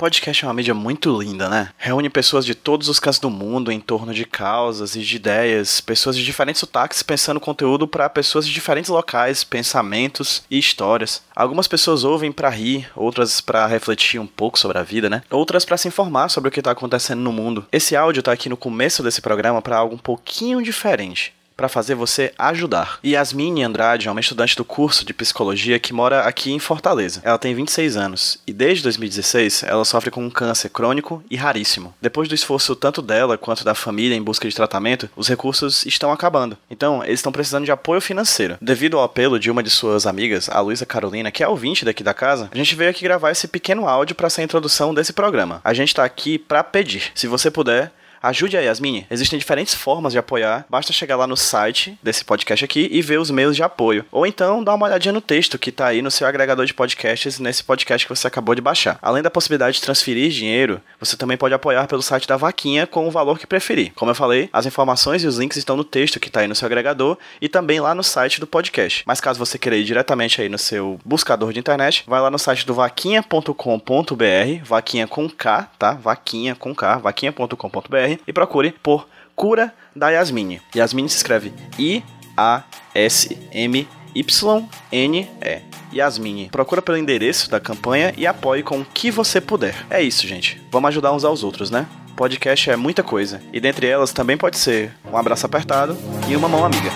Podcast é uma mídia muito linda, né? Reúne pessoas de todos os cantos do mundo em torno de causas e de ideias, pessoas de diferentes sotaques pensando conteúdo para pessoas de diferentes locais, pensamentos e histórias. Algumas pessoas ouvem para rir, outras para refletir um pouco sobre a vida, né? Outras para se informar sobre o que tá acontecendo no mundo. Esse áudio tá aqui no começo desse programa para algo um pouquinho diferente para fazer você ajudar. Yasmine Andrade é uma estudante do curso de psicologia que mora aqui em Fortaleza. Ela tem 26 anos e desde 2016 ela sofre com um câncer crônico e raríssimo. Depois do esforço tanto dela quanto da família em busca de tratamento, os recursos estão acabando. Então, eles estão precisando de apoio financeiro. Devido ao apelo de uma de suas amigas, a Luísa Carolina, que é ouvinte daqui da casa, a gente veio aqui gravar esse pequeno áudio para ser a introdução desse programa. A gente tá aqui para pedir, se você puder, Ajude a Yasmin. Existem diferentes formas de apoiar. Basta chegar lá no site desse podcast aqui e ver os meios de apoio. Ou então dá uma olhadinha no texto que tá aí no seu agregador de podcasts nesse podcast que você acabou de baixar. Além da possibilidade de transferir dinheiro, você também pode apoiar pelo site da Vaquinha com o valor que preferir. Como eu falei, as informações e os links estão no texto que tá aí no seu agregador e também lá no site do podcast. Mas caso você queira ir diretamente aí no seu buscador de internet, vai lá no site do vaquinha.com.br, vaquinha com K, tá? Vaquinha com K, vaquinha.com.br e procure por Cura da Yasmine. Yasmine se escreve I-A-S-M-Y-N-E. Yasmine. Procura pelo endereço da campanha e apoie com o que você puder. É isso, gente. Vamos ajudar uns aos outros, né? Podcast é muita coisa. E dentre elas também pode ser um abraço apertado e uma mão amiga.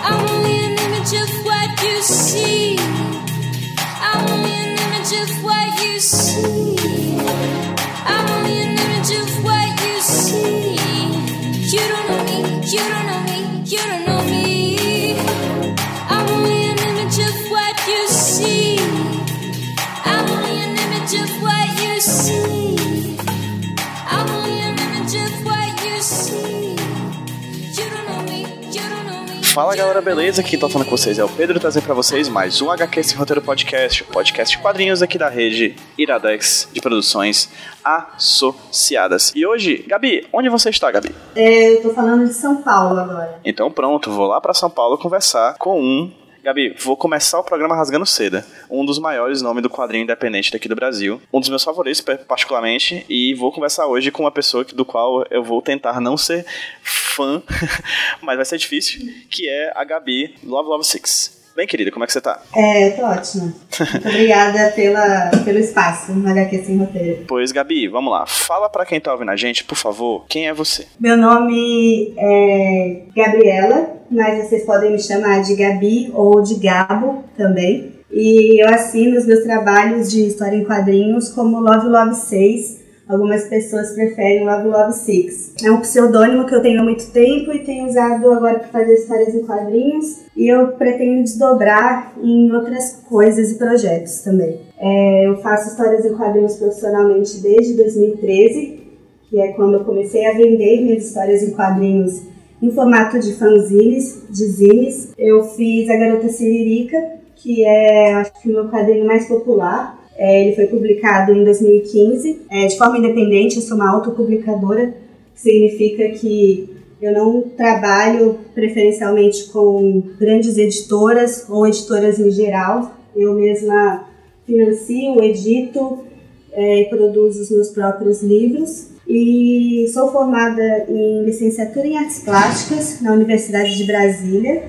You don't know me, you Fala galera, beleza? Quem tá falando com vocês é o Pedro trazendo pra vocês mais um HQ Sem Roteiro Podcast, o podcast de quadrinhos aqui da rede Iradex de produções associadas. E hoje, Gabi, onde você está, Gabi? É, eu tô falando de São Paulo agora. Então pronto, vou lá para São Paulo conversar com um Gabi, vou começar o programa rasgando seda. Um dos maiores nomes do quadrinho independente daqui do Brasil. Um dos meus favoritos, particularmente. E vou conversar hoje com uma pessoa do qual eu vou tentar não ser fã, mas vai ser difícil, que é a Gabi Love Love Six. Bem, querida, como é que você tá? É, tô ótima. Muito obrigada pela, pelo espaço no HQ Sem Roteiro. Pois, Gabi, vamos lá. Fala para quem tá ouvindo a gente, por favor, quem é você? Meu nome é Gabriela, mas vocês podem me chamar de Gabi ou de Gabo também. E eu assino os meus trabalhos de história em quadrinhos como Love Love 6, Algumas pessoas preferem Love Love Six. É um pseudônimo que eu tenho há muito tempo e tenho usado agora para fazer histórias em quadrinhos e eu pretendo desdobrar em outras coisas e projetos também. É, eu faço histórias em quadrinhos profissionalmente desde 2013, que é quando eu comecei a vender minhas histórias em quadrinhos em formato de fanzines, de zines. Eu fiz A Garota Siririca, que é acho que o meu quadrinho mais popular é, ele foi publicado em 2015, é, de forma independente, eu sou uma autopublicadora, que significa que eu não trabalho preferencialmente com grandes editoras ou editoras em geral. Eu mesma financio, edito é, e produzo os meus próprios livros. E sou formada em licenciatura em artes plásticas na Universidade de Brasília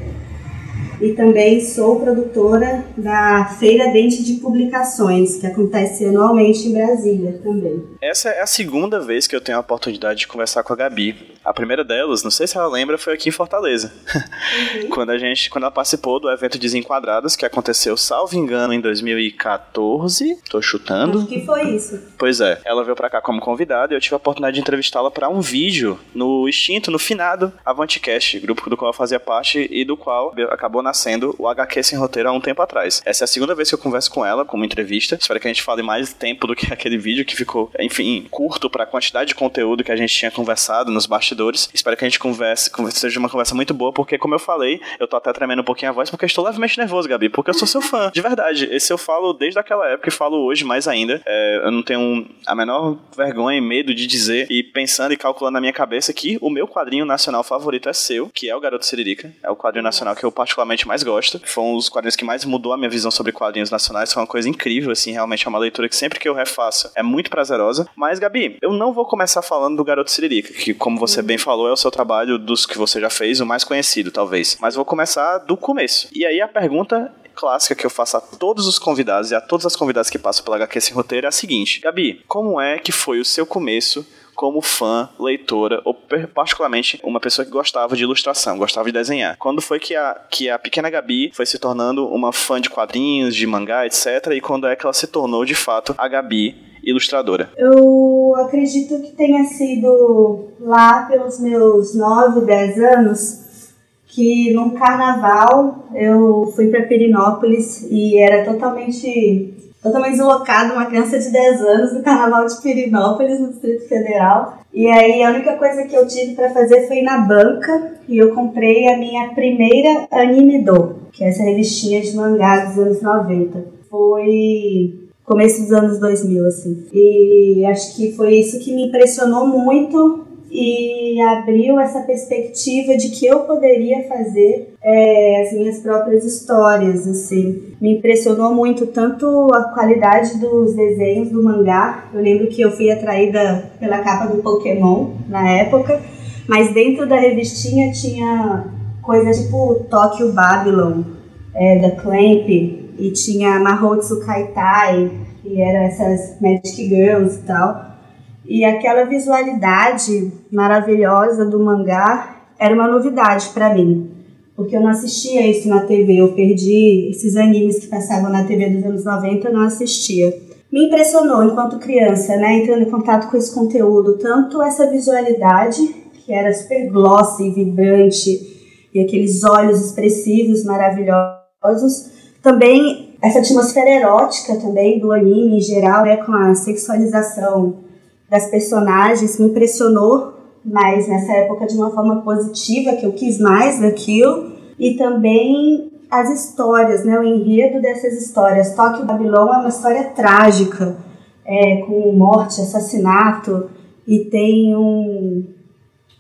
e também sou produtora da Feira Dente de Publicações, que acontece anualmente em Brasília também. Essa é a segunda vez que eu tenho a oportunidade de conversar com a Gabi. A primeira delas, não sei se ela lembra, foi aqui em Fortaleza. Uhum. quando a gente, quando ela participou do evento Desenquadradas, que aconteceu, salvo engano, em 2014. Tô chutando. Acho que foi isso. Pois é. Ela veio pra cá como convidada e eu tive a oportunidade de entrevistá-la para um vídeo no extinto, no finado Avanticast, grupo do qual eu fazia parte e do qual acabou nascendo o HQ Sem Roteiro há um tempo atrás. Essa é a segunda vez que eu converso com ela, como entrevista. Espero que a gente fale mais tempo do que aquele vídeo que ficou, enfim, curto para a quantidade de conteúdo que a gente tinha conversado nos bastidores. Espero que a gente converse, converse, seja uma conversa muito boa, porque, como eu falei, eu tô até tremendo um pouquinho a voz porque estou levemente nervoso, Gabi, porque eu sou seu fã, de verdade. Esse eu falo desde aquela época e falo hoje mais ainda. É, eu não tenho a menor vergonha e medo de dizer e pensando e calculando na minha cabeça que o meu quadrinho nacional favorito é seu, que é o Garoto Siririca. É o quadrinho nacional que eu particularmente realmente mais gosto. Foi um dos quadrinhos que mais mudou a minha visão sobre quadrinhos nacionais. Foi uma coisa incrível, assim, realmente é uma leitura que sempre que eu refaço é muito prazerosa. Mas, Gabi, eu não vou começar falando do Garoto Siririca, que, como você bem falou, é o seu trabalho dos que você já fez, o mais conhecido, talvez. Mas vou começar do começo. E aí a pergunta clássica que eu faço a todos os convidados e a todas as convidadas que passam pela HQ Sem Roteiro é a seguinte: Gabi, como é que foi o seu começo como fã, leitora, ou particularmente uma pessoa que gostava de ilustração, gostava de desenhar. Quando foi que a, que a pequena Gabi foi se tornando uma fã de quadrinhos, de mangá, etc. E quando é que ela se tornou de fato a Gabi ilustradora? Eu acredito que tenha sido lá pelos meus 9, 10 anos que num carnaval eu fui para Perinópolis e era totalmente totalmente deslocado, uma criança de 10 anos no carnaval de Pirinópolis, no Distrito Federal. E aí a única coisa que eu tive para fazer foi ir na banca e eu comprei a minha primeira Anime Do, que é essa revistinha de mangá dos anos 90. Foi começo dos anos 2000, assim. E acho que foi isso que me impressionou muito e abriu essa perspectiva de que eu poderia fazer é, as minhas próprias histórias, assim. Me impressionou muito tanto a qualidade dos desenhos do mangá. Eu lembro que eu fui atraída pela capa do Pokémon na época, mas dentro da revistinha tinha coisas tipo Tokyo Babylon, é, da Clamp, e tinha Mahotsu Kaitai, que eram essas Magic Girls e tal. E aquela visualidade maravilhosa do mangá era uma novidade para mim, porque eu não assistia isso na TV, eu perdi esses animes que passavam na TV dos anos 90, eu não assistia. Me impressionou enquanto criança, né, entrando em contato com esse conteúdo, tanto essa visualidade, que era super glossy, vibrante, e aqueles olhos expressivos maravilhosos, também essa atmosfera erótica também do anime em geral, né, com a sexualização das personagens me impressionou mais nessa época de uma forma positiva, que eu quis mais daquilo, e também as histórias, né, o enredo dessas histórias. Tóquio Babilônia é uma história trágica, é, com morte, assassinato, e tem um,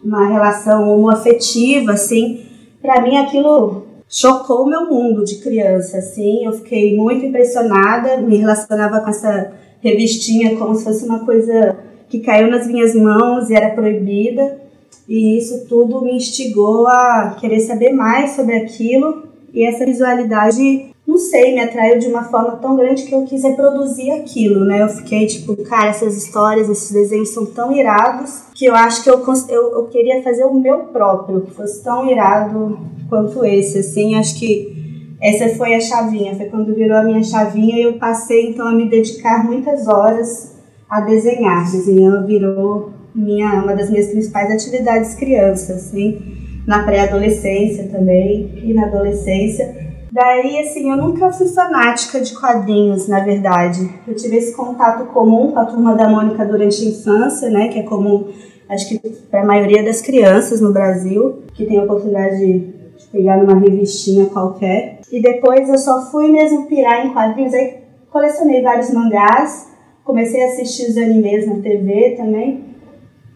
uma relação homoafetiva, assim. Para mim aquilo chocou o meu mundo de criança, assim. Eu fiquei muito impressionada, me relacionava com essa revistinha como se fosse uma coisa que caiu nas minhas mãos e era proibida. E isso tudo me instigou a querer saber mais sobre aquilo. E essa visualidade, não sei, me atraiu de uma forma tão grande que eu quis reproduzir aquilo, né? Eu fiquei tipo, cara, essas histórias, esses desenhos são tão irados que eu acho que eu, eu, eu queria fazer o meu próprio, que fosse tão irado quanto esse, assim. Acho que essa foi a chavinha, foi quando virou a minha chavinha e eu passei então a me dedicar muitas horas a desenhar. Desenhar virou minha, uma das minhas principais atividades criança, assim, na pré-adolescência também e na adolescência. Daí, assim, eu nunca fui fanática de quadrinhos, na verdade. Eu tive esse contato comum com a Turma da Mônica durante a infância, né, que é comum, acho que para a maioria das crianças no Brasil, que tem a oportunidade de pegar numa revistinha qualquer. E depois eu só fui mesmo pirar em quadrinhos, aí colecionei vários mangás, comecei a assistir os animes na TV também.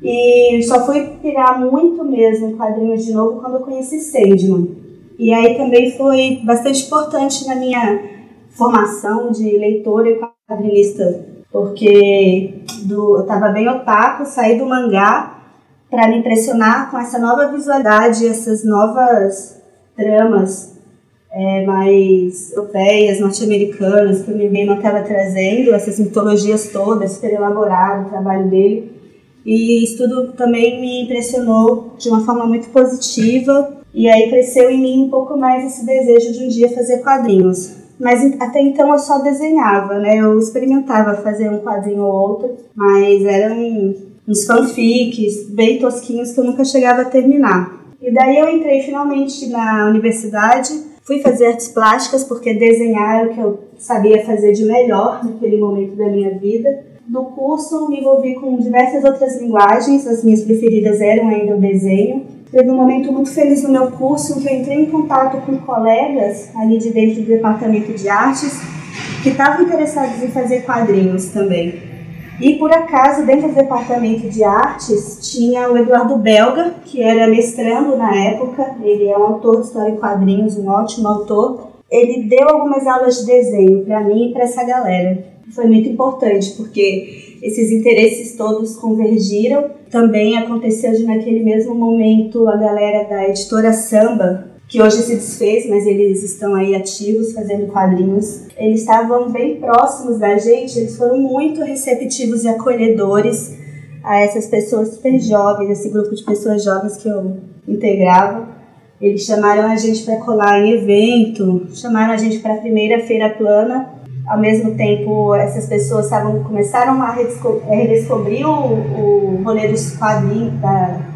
E só fui pirar muito mesmo quadrinhos de novo quando eu conheci Sandman. E aí também foi bastante importante na minha formação de leitora e quadrinista, porque do, eu estava bem otaku, saí do mangá para me impressionar com essa nova visualidade, essas novas tramas é, mais europeias, norte-americanas, que o Mibema estava trazendo, essas mitologias todas, super elaborado o trabalho dele. E isso tudo também me impressionou de uma forma muito positiva, e aí cresceu em mim um pouco mais esse desejo de um dia fazer quadrinhos. Mas até então eu só desenhava, né? Eu experimentava fazer um quadrinho ou outro, mas eram uns fanfics bem tosquinhos que eu nunca chegava a terminar. E daí eu entrei finalmente na universidade Fui fazer artes plásticas porque desenhar é o que eu sabia fazer de melhor naquele momento da minha vida. No curso me envolvi com diversas outras linguagens, as minhas preferidas eram ainda o desenho. Teve um momento muito feliz no meu curso em que eu entrei em contato com colegas ali de dentro do departamento de artes que estavam interessados em fazer quadrinhos também. E por acaso, dentro do departamento de artes, tinha o Eduardo Belga, que era mestrando na época, ele é um autor de história em quadrinhos, um ótimo autor. Ele deu algumas aulas de desenho para mim e para essa galera. Foi muito importante, porque esses interesses todos convergiram. Também aconteceu de naquele mesmo momento a galera da editora Samba, que hoje se desfez, mas eles estão aí ativos fazendo quadrinhos. Eles estavam bem próximos da gente, eles foram muito receptivos e acolhedores a essas pessoas super jovens, esse grupo de pessoas jovens que eu integrava. Eles chamaram a gente para colar em evento, chamaram a gente para a primeira feira plana. Ao mesmo tempo, essas pessoas estavam começaram a redescobrir o, o rolê dos quadrinhos, da,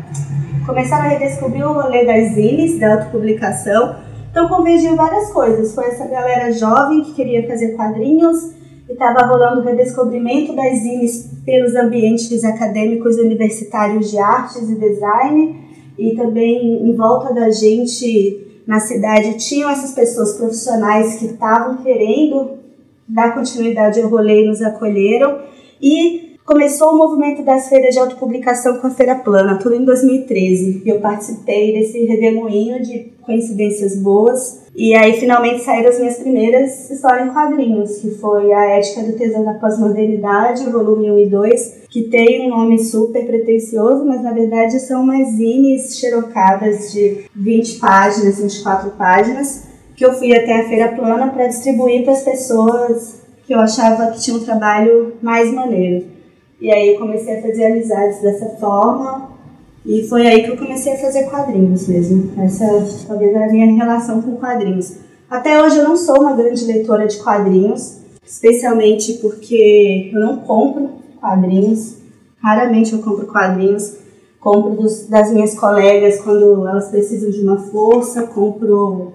começaram a redescobrir o rolê das zines, da autopublicação. Então convergiu várias coisas. Foi essa galera jovem que queria fazer quadrinhos e estava rolando o redescobrimento das zines pelos ambientes acadêmicos universitários de artes e design. E também em volta da gente na cidade tinham essas pessoas profissionais que estavam querendo dar continuidade ao rolê e nos acolheram. E começou o movimento das feiras de autopublicação com a Feira Plana, tudo em 2013. Eu participei desse redemoinho de coincidências boas. E aí finalmente saíram as minhas primeiras histórias em quadrinhos, que foi A Ética do Tesão da Pós-Modernidade, volume 1 e 2, que tem um nome super pretencioso, mas na verdade são umas zines xerocadas de 20 páginas, 24 páginas, que eu fui até a Feira Plana para distribuir para as pessoas que eu achava que tinham um trabalho mais maneiro. E aí eu comecei a fazer amizades dessa forma. E foi aí que eu comecei a fazer quadrinhos mesmo. Essa talvez a minha relação com quadrinhos. Até hoje eu não sou uma grande leitora de quadrinhos, especialmente porque eu não compro quadrinhos. Raramente eu compro quadrinhos. Compro dos, das minhas colegas quando elas precisam de uma força. Compro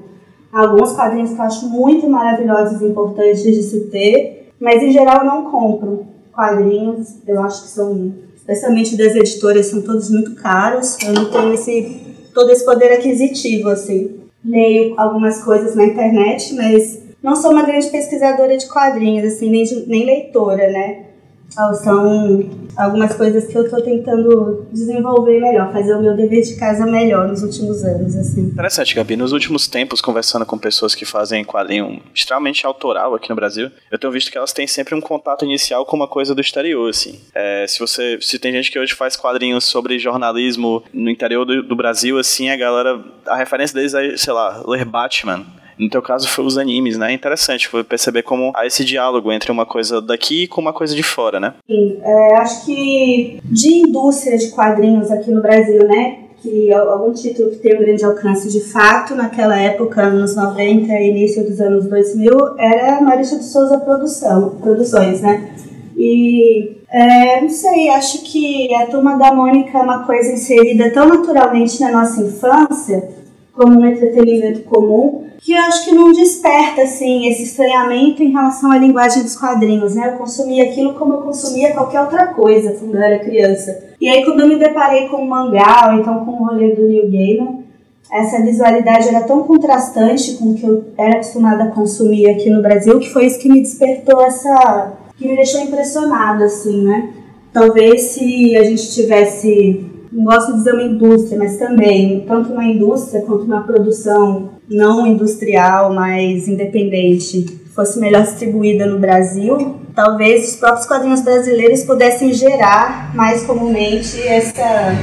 alguns quadrinhos que eu acho muito maravilhosos e importantes de se ter. Mas em geral eu não compro quadrinhos, eu acho que são, especialmente das editoras, são todos muito caros. Eu não tenho esse, todo esse poder aquisitivo, assim. Leio algumas coisas na internet, mas não sou uma grande pesquisadora de quadrinhos, assim, nem, nem leitora, né? São algumas coisas que eu estou tentando desenvolver melhor, fazer o meu dever de casa melhor nos últimos anos, assim. Interessante, Gabi. Nos últimos tempos, conversando com pessoas que fazem quadrinho extremamente autoral aqui no Brasil, eu tenho visto que elas têm sempre um contato inicial com uma coisa do exterior, assim. É, se você, se tem gente que hoje faz quadrinhos sobre jornalismo no interior do, do Brasil, assim, a galera, a referência deles é, sei lá, ler Batman no teu caso, foi os animes, né? Interessante foi perceber como há esse diálogo entre uma coisa daqui com uma coisa de fora, né? Sim, é, acho que de indústria de quadrinhos aqui no Brasil, né? Que algum título que tem um grande alcance de fato, naquela época, anos 90 e início dos anos 2000, era Maurício de Souza Produção, Produções, né? E é, não sei, acho que a Turma da Mônica é uma coisa inserida tão naturalmente na nossa infância, como um entretenimento comum, que eu acho que não desperta assim esse estranhamento em relação à linguagem dos quadrinhos, né? Eu consumia aquilo como eu consumia qualquer outra coisa quando eu era criança. E aí quando eu me deparei com o mangá, ou então com o rolê do New Gaiman, essa visualidade era tão contrastante com o que eu era acostumada a consumir aqui no Brasil, que foi isso que me despertou essa... que me deixou impressionada, assim, né? Talvez se a gente tivesse não gosto de dizer uma indústria, mas também, tanto uma indústria quanto uma produção não industrial, mas independente, fosse melhor distribuída no Brasil, talvez os próprios quadrinhos brasileiros pudessem gerar mais comumente essa,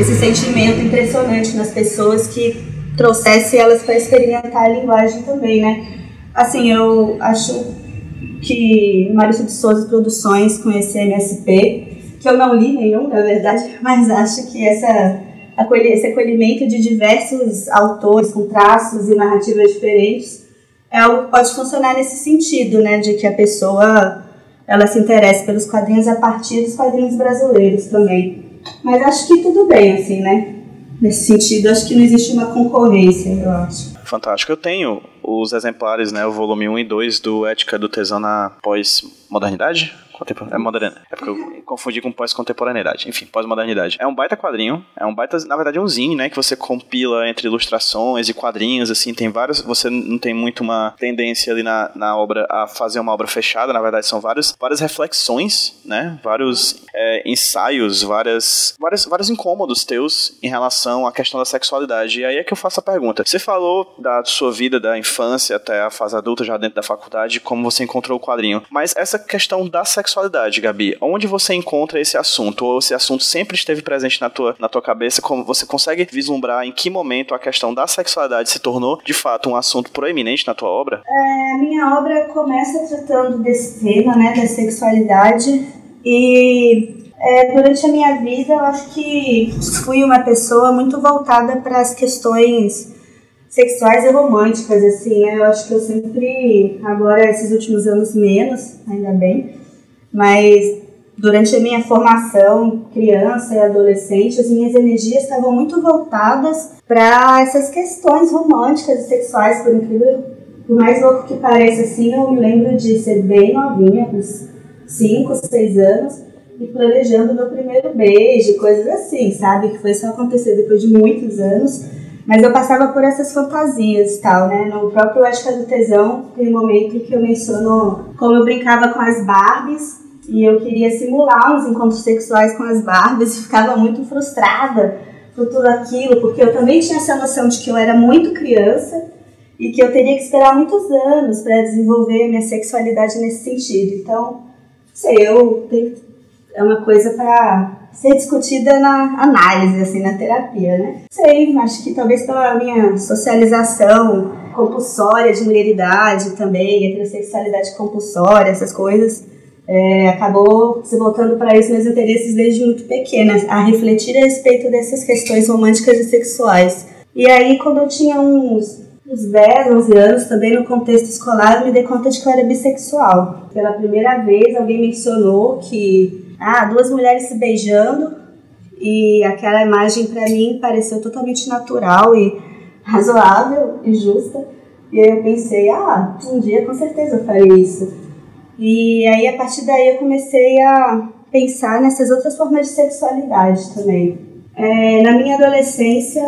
esse sentimento impressionante nas pessoas que trouxesse elas para experimentar a linguagem também, né? Assim, eu acho que Maurício de Souza Produções com esse MSP que eu não li nenhum, na verdade, mas acho que essa, esse acolhimento de diversos autores com traços e narrativas diferentes é algo que pode funcionar nesse sentido, né, de que a pessoa ela se interessa pelos quadrinhos a partir dos quadrinhos brasileiros também. Mas acho que tudo bem, assim, né? Nesse sentido, acho que não existe uma concorrência, eu acho. Fantástico. Eu tenho os exemplares, né, o volume 1 e 2 do Ética do Tesão na Pós-Modernidade. É moderna. É porque eu confundi com pós-contemporaneidade. Enfim, pós-modernidade. É um baita quadrinho. É um baita, na verdade, é um zine, né? Que você compila entre ilustrações e quadrinhos, assim. Tem vários. Você não tem muito uma tendência ali na, na obra a fazer uma obra fechada. Na verdade, são vários, várias reflexões, né? Vários é, ensaios, várias, várias, vários incômodos teus em relação à questão da sexualidade. E aí é que eu faço a pergunta. Você falou da sua vida, da infância até a fase adulta, já dentro da faculdade, como você encontrou o quadrinho. Mas essa questão da sexualidade, Gabi, onde você encontra esse assunto? Ou esse assunto sempre esteve presente na tua, na tua cabeça? Como você consegue vislumbrar em que momento a questão da sexualidade se tornou, de fato, um assunto proeminente na tua obra? É, a minha obra começa tratando desse tema, né, da sexualidade. E é, durante a minha vida, eu acho que fui uma pessoa muito voltada para as questões sexuais e românticas, assim, né? Eu acho que eu sempre, agora esses últimos anos menos, ainda bem, mas durante a minha formação, criança e adolescente, as minhas energias estavam muito voltadas para essas questões românticas e sexuais, por incrível, por mais louco que pareça, assim, eu me lembro de ser bem novinha, com 5, 6 anos, e planejando meu primeiro beijo, coisas assim, sabe? Que foi só acontecer depois de muitos anos mas eu passava por essas fantasias e tal, né? No próprio Ética do Tesão, tem um momento que eu menciono como eu brincava com as Barbies e eu queria simular uns encontros sexuais com as Barbies e ficava muito frustrada por tudo aquilo, porque eu também tinha essa noção de que eu era muito criança e que eu teria que esperar muitos anos para desenvolver minha sexualidade nesse sentido. Então, sei, eu tenho, é uma coisa para ser discutida na análise, assim, na terapia, né? Sei, acho que talvez pela minha socialização compulsória de mulheridade também, heterossexualidade compulsória, essas coisas, é, acabou se voltando para isso meus interesses desde muito pequena, a refletir a respeito dessas questões românticas e sexuais. E aí, quando eu tinha uns, uns 10, 11 anos, também no contexto escolar, eu me dei conta de que eu era bissexual. Pela primeira vez, alguém mencionou que ah, duas mulheres se beijando e aquela imagem para mim pareceu totalmente natural e razoável e justa. E aí eu pensei, ah, um dia com certeza eu farei isso. E aí a partir daí eu comecei a pensar nessas outras formas de sexualidade também. É, na minha adolescência,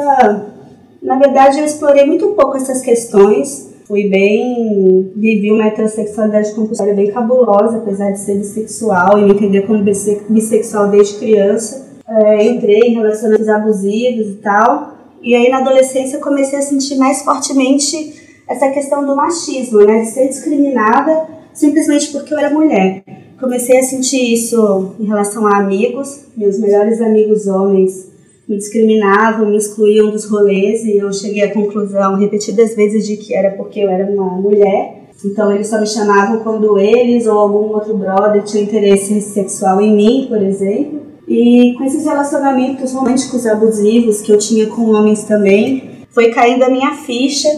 na verdade eu explorei muito pouco essas questões fui bem. vivi uma heterossexualidade compulsória bem cabulosa, apesar de ser bissexual e me entender como bissexual desde criança. É, entrei em relacionamentos abusivos e tal. E aí na adolescência eu comecei a sentir mais fortemente essa questão do machismo, né? De ser discriminada simplesmente porque eu era mulher. Comecei a sentir isso em relação a amigos, meus melhores amigos homens me discriminavam, me excluíam dos rolês e eu cheguei à conclusão repetidas vezes de que era porque eu era uma mulher. Então eles só me chamavam quando eles ou algum outro brother tinha interesse sexual em mim, por exemplo. E com esses relacionamentos românticos abusivos que eu tinha com homens também, foi caindo a minha ficha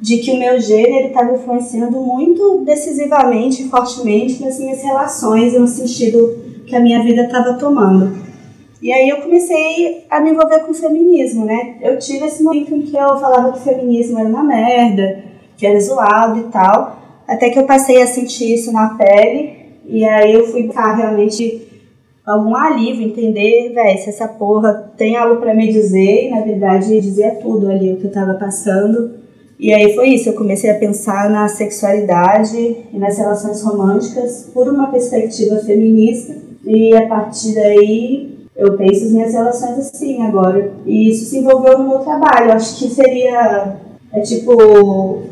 de que o meu gênero estava influenciando muito decisivamente, fortemente nas minhas relações e no sentido que a minha vida estava tomando. E aí eu comecei a me envolver com o feminismo, né? Eu tive esse momento em que eu falava que o feminismo era uma merda, que era zoado e tal, até que eu passei a sentir isso na pele, e aí eu fui buscar realmente algum alívio, entender, velho, se essa porra tem algo para me dizer, e na verdade dizia tudo ali o que eu tava passando. E aí foi isso, eu comecei a pensar na sexualidade e nas relações românticas por uma perspectiva feminista, e a partir daí eu penso as minhas relações assim agora. E isso se envolveu no meu trabalho. Acho que seria, é tipo,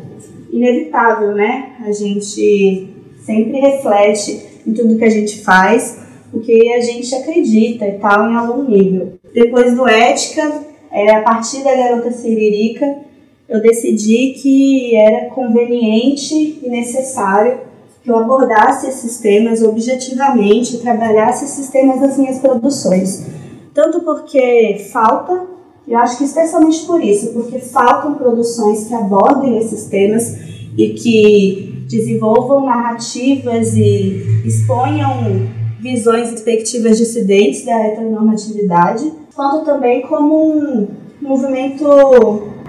inevitável, né? A gente sempre reflete em tudo que a gente faz, o que a gente acredita e tal, em algum nível. Depois do Ética, é, a partir da Garota Siririca, eu decidi que era conveniente e necessário que eu abordasse esses temas objetivamente, trabalhasse esses temas nas minhas produções. Tanto porque falta, eu acho que especialmente por isso, porque faltam produções que abordem esses temas e que desenvolvam narrativas e exponham visões e perspectivas dissidentes da heteronormatividade, quanto também como um movimento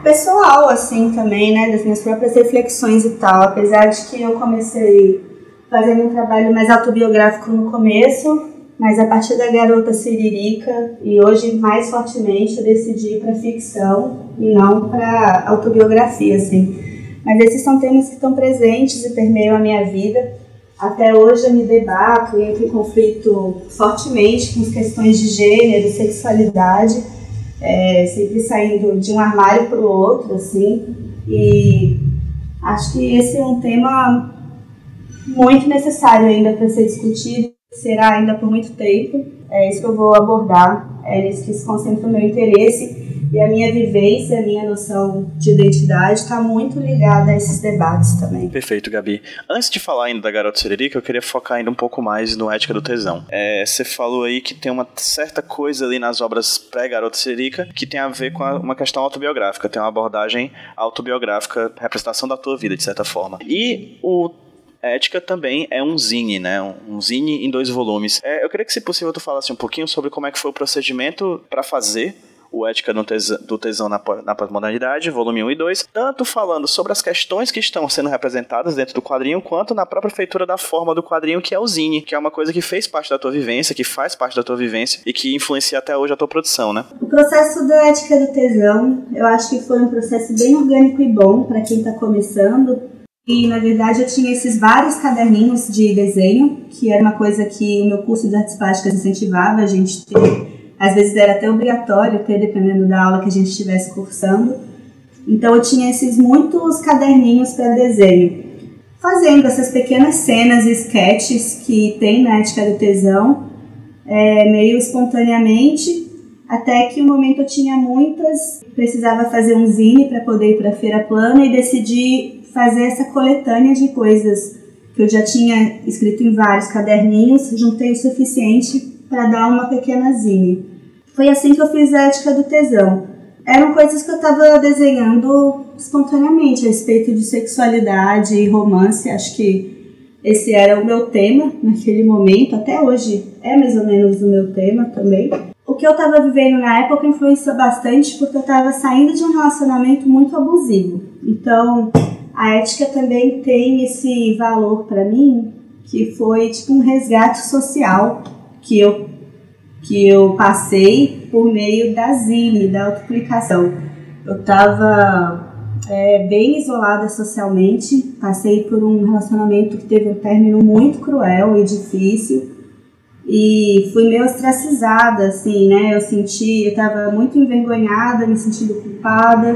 pessoal, assim, também, né, das minhas próprias reflexões e tal. Apesar de que eu comecei fazendo um trabalho mais autobiográfico no começo, mas a partir da Garota Siririca e hoje mais fortemente eu decidi ir para ficção e não para autobiografia, assim. Mas esses são temas que estão presentes e permeiam a minha vida. Até hoje eu me debato e entro em conflito fortemente com as questões de gênero, sexualidade, é, sempre saindo de um armário para o outro, assim. E acho que esse é um tema muito necessário ainda para ser discutido, será ainda por muito tempo. É isso que eu vou abordar, é nisso que se concentra o meu interesse e a minha vivência, a minha noção de identidade está muito ligada a esses debates também. Perfeito, Gabi. Antes de falar ainda da Garota Siririca, eu queria focar ainda um pouco mais no Ética do Tesão. É, você falou aí que tem uma certa coisa ali nas obras pré-Garota Siririca que tem a ver com a, uma questão autobiográfica, tem uma abordagem autobiográfica, representação da tua vida, de certa forma. E o Ética também é um zine, né? Um zine em dois volumes. É, eu queria que, se possível, tu falasse um pouquinho sobre como é que foi o procedimento para fazer o Ética do Tesão, do tesão na, na Pós-Modernidade, volume 1 e 2, tanto falando sobre as questões que estão sendo representadas dentro do quadrinho, quanto na própria feitura da forma do quadrinho, que é o zine, que é uma coisa que fez parte da tua vivência, que faz parte da tua vivência e que influencia até hoje a tua produção, né? O processo da Ética do Tesão, eu acho que foi um processo bem orgânico e bom para quem está começando, e na verdade eu tinha esses vários caderninhos de desenho, que era uma coisa que o meu curso de artes plásticas incentivava a gente ter às vezes era até obrigatório ter, dependendo da aula que a gente estivesse cursando. Então eu tinha esses muitos caderninhos para desenho, fazendo essas pequenas cenas e sketches que tem na Ética do Tesão, é, meio espontaneamente, até que um momento eu tinha muitas, precisava fazer um zine para poder ir para a feira plana e decidi fazer essa coletânea de coisas que eu já tinha escrito em vários caderninhos, juntei o suficiente para dar uma pequena zine. Foi assim que eu fiz a Ética do Tesão. Eram coisas que eu estava desenhando espontaneamente a respeito de sexualidade e romance. Acho que esse era o meu tema naquele momento, até hoje é mais ou menos o meu tema também. O que eu estava vivendo na época influenciou bastante porque eu estava saindo de um relacionamento muito abusivo. Então, a ética também tem esse valor para mim que foi tipo um resgate social que eu que eu passei por meio da Zine, da autopublicação. Eu estava é, bem isolada socialmente, passei por um relacionamento que teve um término muito cruel e difícil e fui meio ostracizada, assim, né? Eu senti, eu estava muito envergonhada, me sentindo culpada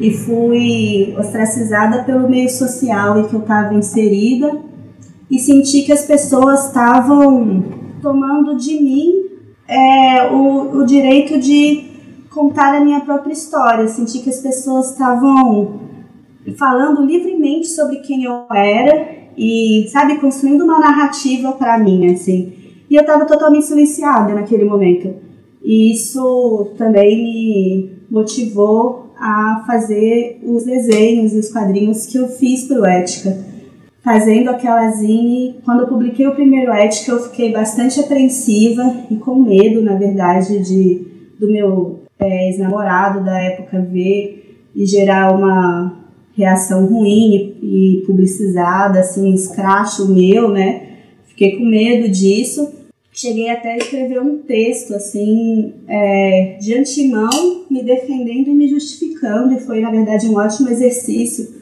e fui ostracizada pelo meio social em que eu estava inserida e senti que as pessoas estavam tomando de mim é, o, o direito de contar a minha própria história. Senti que as pessoas estavam falando livremente sobre quem eu era e, sabe, construindo uma narrativa para mim, assim. E eu estava totalmente silenciada naquele momento. E isso também me motivou a fazer os desenhos e os quadrinhos que eu fiz para o Ética fazendo aquela zine. Quando eu publiquei o primeiro Ética, eu fiquei bastante apreensiva e com medo, na verdade, de do meu é, ex-namorado da época ver e gerar uma reação ruim e, e publicizada, assim, escracho meu, né? Fiquei com medo disso. Cheguei até a escrever um texto, assim, é, de antemão, me defendendo e me justificando, e foi, na verdade, um ótimo exercício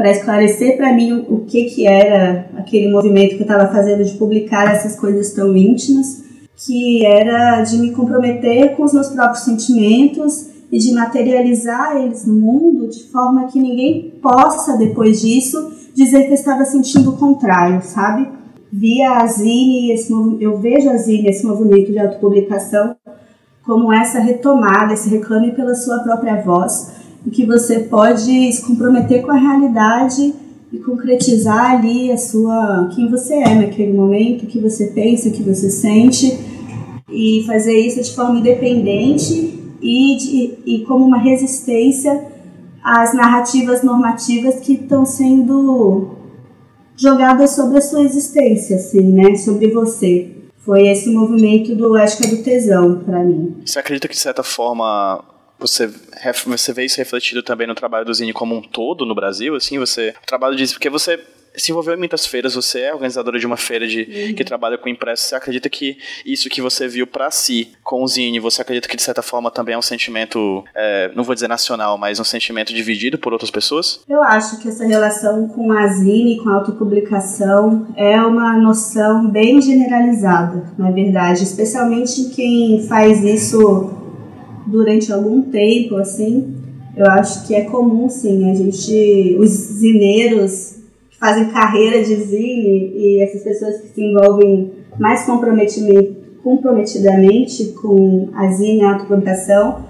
para esclarecer para mim o, que, que era aquele movimento que eu estava fazendo de publicar essas coisas tão íntimas, que era de me comprometer com os meus próprios sentimentos e de materializar eles no mundo de forma que ninguém possa, depois disso, dizer que eu estava sentindo o contrário, sabe? Via a Zine, esse, eu vejo a Zine, esse movimento de autopublicação, como essa retomada, esse reclame pela sua própria voz, em que você pode se comprometer com a realidade e concretizar ali a sua quem você é naquele momento, o que você pensa, o que você sente e fazer isso de forma independente e, de, e como uma resistência às narrativas normativas que estão sendo jogadas sobre a sua existência, assim, né, sobre você. Foi esse movimento do Ética do Tesão para mim. Você acredita que de certa forma você, você vê isso refletido também no trabalho do Zine como um todo no Brasil, assim, você, o trabalho diz, porque você se envolveu em muitas feiras, você é organizadora de uma feira de, uhum. que trabalha com impresso. Você acredita que isso que você viu para si com o Zine, você acredita que de certa forma também é um sentimento, é, não vou dizer nacional, mas um sentimento dividido por outras pessoas? Eu acho que essa relação com a Zine, com a autopublicação, é uma noção bem generalizada, na verdade, especialmente quem faz isso durante algum tempo, assim, eu acho que é comum, sim, a gente, os zineiros que fazem carreira de zine e essas pessoas que se envolvem mais comprometidamente com a zine a autopublicação,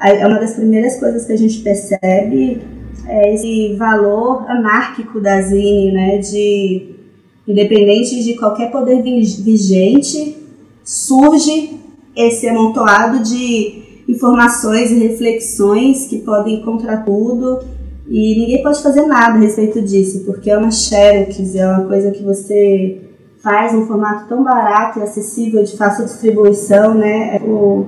é uma das primeiras coisas que a gente percebe é esse valor anárquico da zine, né, de independente de qualquer poder vigente, surge esse amontoado de informações e reflexões que podem encontrar tudo e ninguém pode fazer nada a respeito disso, porque é uma xerox, é uma coisa que você faz num formato tão barato e acessível, de fácil distribuição, né? O,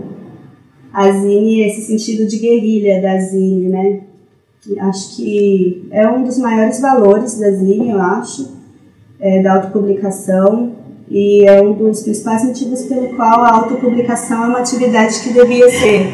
a Zine, esse sentido de guerrilha da Zine, né? Acho que é um dos maiores valores da Zine, eu acho, é, da autopublicação e é um dos principais motivos pelo qual a autopublicação é uma atividade que devia ser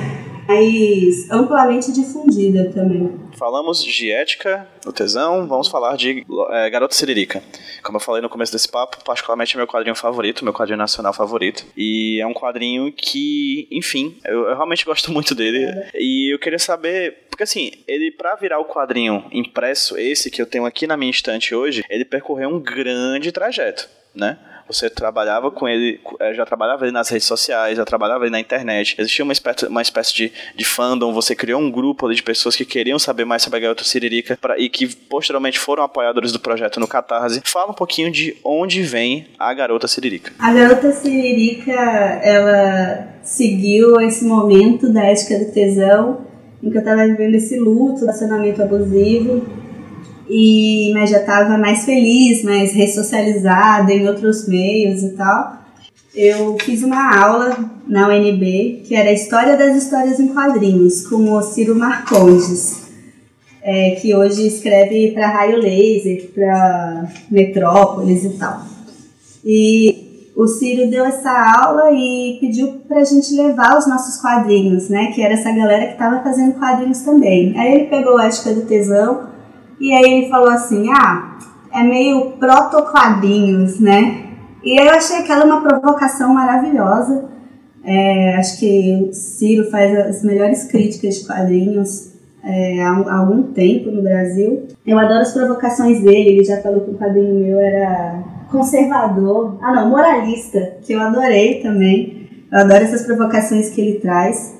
mais amplamente difundida também. Falamos de ética no tesão, vamos falar de é, Garota Siririca. Como eu falei no começo desse papo, particularmente é meu quadrinho favorito, meu quadrinho nacional favorito. E é um quadrinho que, enfim, eu, eu realmente gosto muito dele. É. E eu queria saber, porque assim, ele para virar o quadrinho impresso, esse que eu tenho aqui na minha estante hoje, ele percorreu um grande trajeto, né? Você trabalhava com ele, é, já trabalhava ele nas redes sociais, já trabalhava ele na internet. Existia uma espécie, uma espécie de, de fandom, você criou um grupo ali de pessoas que queriam saber mais sobre a Garota Siririca pra, e que posteriormente foram apoiadores do projeto no Catarse. Fala um pouquinho de onde vem a Garota Siririca. A Garota Siririca, ela seguiu esse momento da ética do tesão, eu estava vivendo esse luto, relacionamento abusivo, e mas já estava mais feliz, mais ressocializada em outros meios e tal. Eu fiz uma aula na UNB que era História das Histórias em Quadrinhos com o Ciro Marcondes, é, que hoje escreve para Raio Laser, para Metrópolis e tal. E o Ciro deu essa aula e pediu para a gente levar os nossos quadrinhos, né? Que era essa galera que estava fazendo quadrinhos também. Aí ele pegou a Ética do Tesão e aí ele falou assim: ah, é meio proto-quadrinhos, né? E eu achei aquela uma provocação maravilhosa. É, acho que o Ciro faz as melhores críticas de quadrinhos é, há, há, algum tempo no Brasil. Eu adoro as provocações dele, ele já falou que o quadrinho meu era conservador, ah não, moralista, que eu adorei também. Eu adoro essas provocações que ele traz.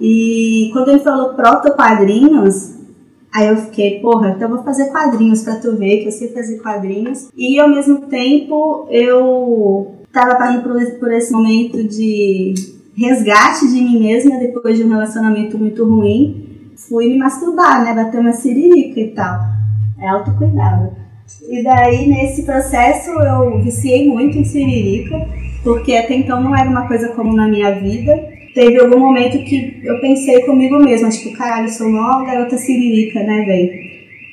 E quando ele falou proto-quadrinhos, Aí eu fiquei, porra, então vou fazer quadrinhos para tu ver que eu sei fazer quadrinhos. E ao mesmo tempo eu tava passando por, por esse momento de resgate de mim mesma depois de um relacionamento muito ruim. Fui me masturbar, né? Bater uma siririca e tal. É autocuidado. E daí, nesse processo, eu viciei muito em siririca, porque até então não era uma coisa comum na minha vida teve algum momento que eu pensei comigo mesma, tipo, caralho, sou uma garota siririca, né, velho?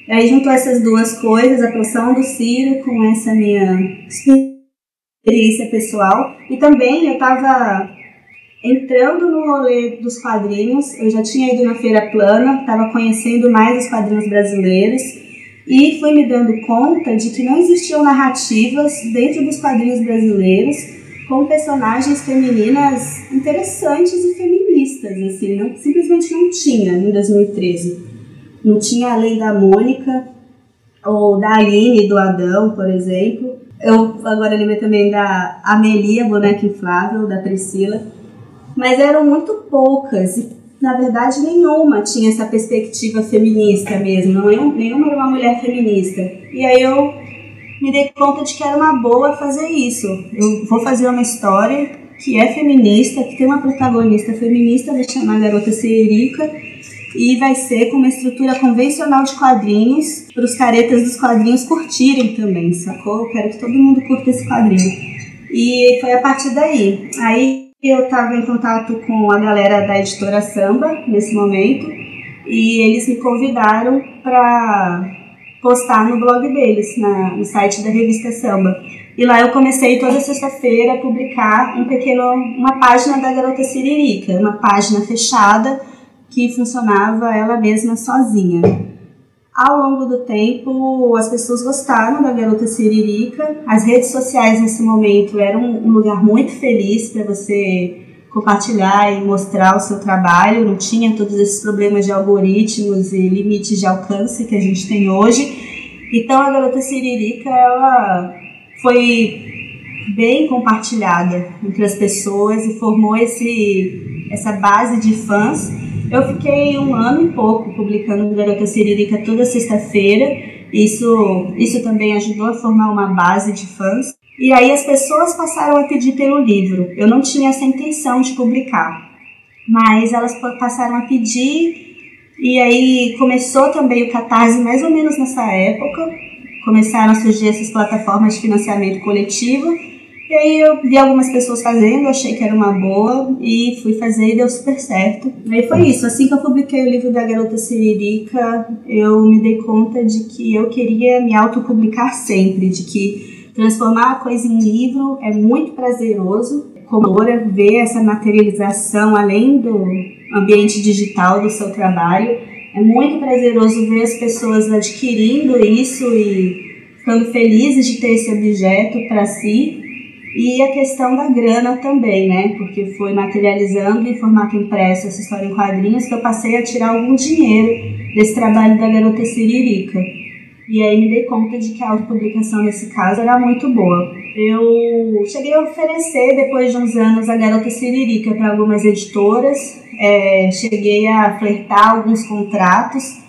Aí juntou essas duas coisas, a pressão do Ciro com essa minha experiência pessoal. E também eu tava entrando no rolê dos quadrinhos, eu já tinha ido na Feira Plana, tava conhecendo mais os quadrinhos brasileiros e fui me dando conta de que não existiam narrativas dentro dos quadrinhos brasileiros com personagens femininas interessantes e feministas, assim, não, simplesmente não tinha em 2013. Não tinha a lei da Mônica, ou da Aline, do Adão, por exemplo. Eu agora lembrei também da Amelia, boneca inflável, da Priscila. Mas eram muito poucas, e na verdade nenhuma tinha essa perspectiva feminista mesmo, não, nenhuma era uma mulher feminista. E aí eu me dei conta de que era uma boa fazer isso. Eu vou fazer uma história que é feminista, que tem uma protagonista feminista, vai chamar Garota Siririca, e vai ser com uma estrutura convencional de quadrinhos, para os caretas dos quadrinhos curtirem também, sacou? Eu quero que todo mundo curta esse quadrinho. E foi a partir daí. Aí eu estava em contato com a galera da editora Samba, nesse momento, e eles me convidaram para postar no blog deles, na, no site da revista Samba. E lá eu comecei toda sexta-feira a publicar um pequeno, uma página da Garota Siririca, uma página fechada que funcionava ela mesma sozinha. Ao longo do tempo, as pessoas gostaram da Garota Siririca. As redes sociais nesse momento eram um lugar muito feliz para você compartilhar e mostrar o seu trabalho. Não tinha todos esses problemas de algoritmos e limites de alcance que a gente tem hoje. Então, a Garota Siririca, ela foi bem compartilhada entre as pessoas e formou esse, essa base de fãs. Eu fiquei um ano e pouco publicando Garota Siririca toda sexta-feira. Isso, isso também ajudou a formar uma base de fãs. E aí as pessoas passaram a pedir pelo livro. Eu não tinha essa intenção de publicar, mas elas passaram a pedir. E aí começou também o Catarse mais ou menos nessa época começaram a surgir essas plataformas de financiamento coletivo. E aí eu vi algumas pessoas fazendo, achei que era uma boa e fui fazer e deu super certo. E aí foi isso, assim que eu publiquei o livro da Garota Siririca, eu me dei conta de que eu queria me autopublicar sempre, de que transformar a coisa em livro é muito prazeroso. Como autora, ver essa materialização além do ambiente digital do seu trabalho é muito prazeroso ver as pessoas adquirindo isso e ficando felizes de ter esse objeto para si. E a questão da grana também, né? Porque foi materializando em formato impresso essa história em quadrinhos que eu passei a tirar algum dinheiro desse trabalho da garota Siririca. E aí me dei conta de que a autopublicação nesse caso era muito boa. Eu cheguei a oferecer, depois de uns anos, a garota Siririca para algumas editoras, é, cheguei a flertar alguns contratos,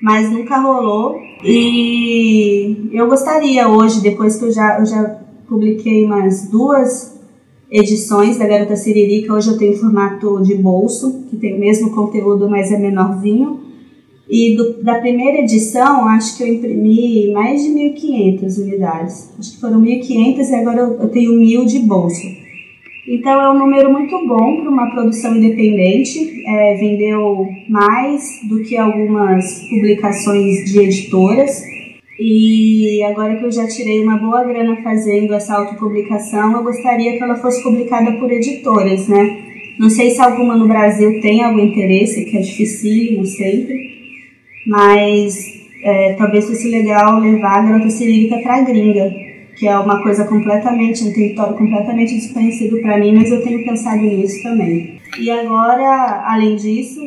mas nunca rolou. E eu gostaria hoje, depois que eu já, eu já publiquei umas duas edições da Garota Siririca, hoje eu tenho formato de bolso, que tem o mesmo conteúdo, mas é menorzinho. E do, da primeira edição, acho que eu imprimi mais de 1.500 unidades. Acho que foram 1.500 e agora eu, eu tenho 1.000 de bolso. Então é um número muito bom para uma produção independente, é, vendeu mais do que algumas publicações de editoras. E agora que eu já tirei uma boa grana fazendo essa autopublicação, eu gostaria que ela fosse publicada por editoras, né? Não sei se alguma no Brasil tem algum interesse, que é dificílimo sempre, mas é, talvez fosse legal levar a garota cirílica para a gringa, que é uma coisa completamente, um território completamente desconhecido para mim, mas eu tenho pensado nisso também. E agora, além disso,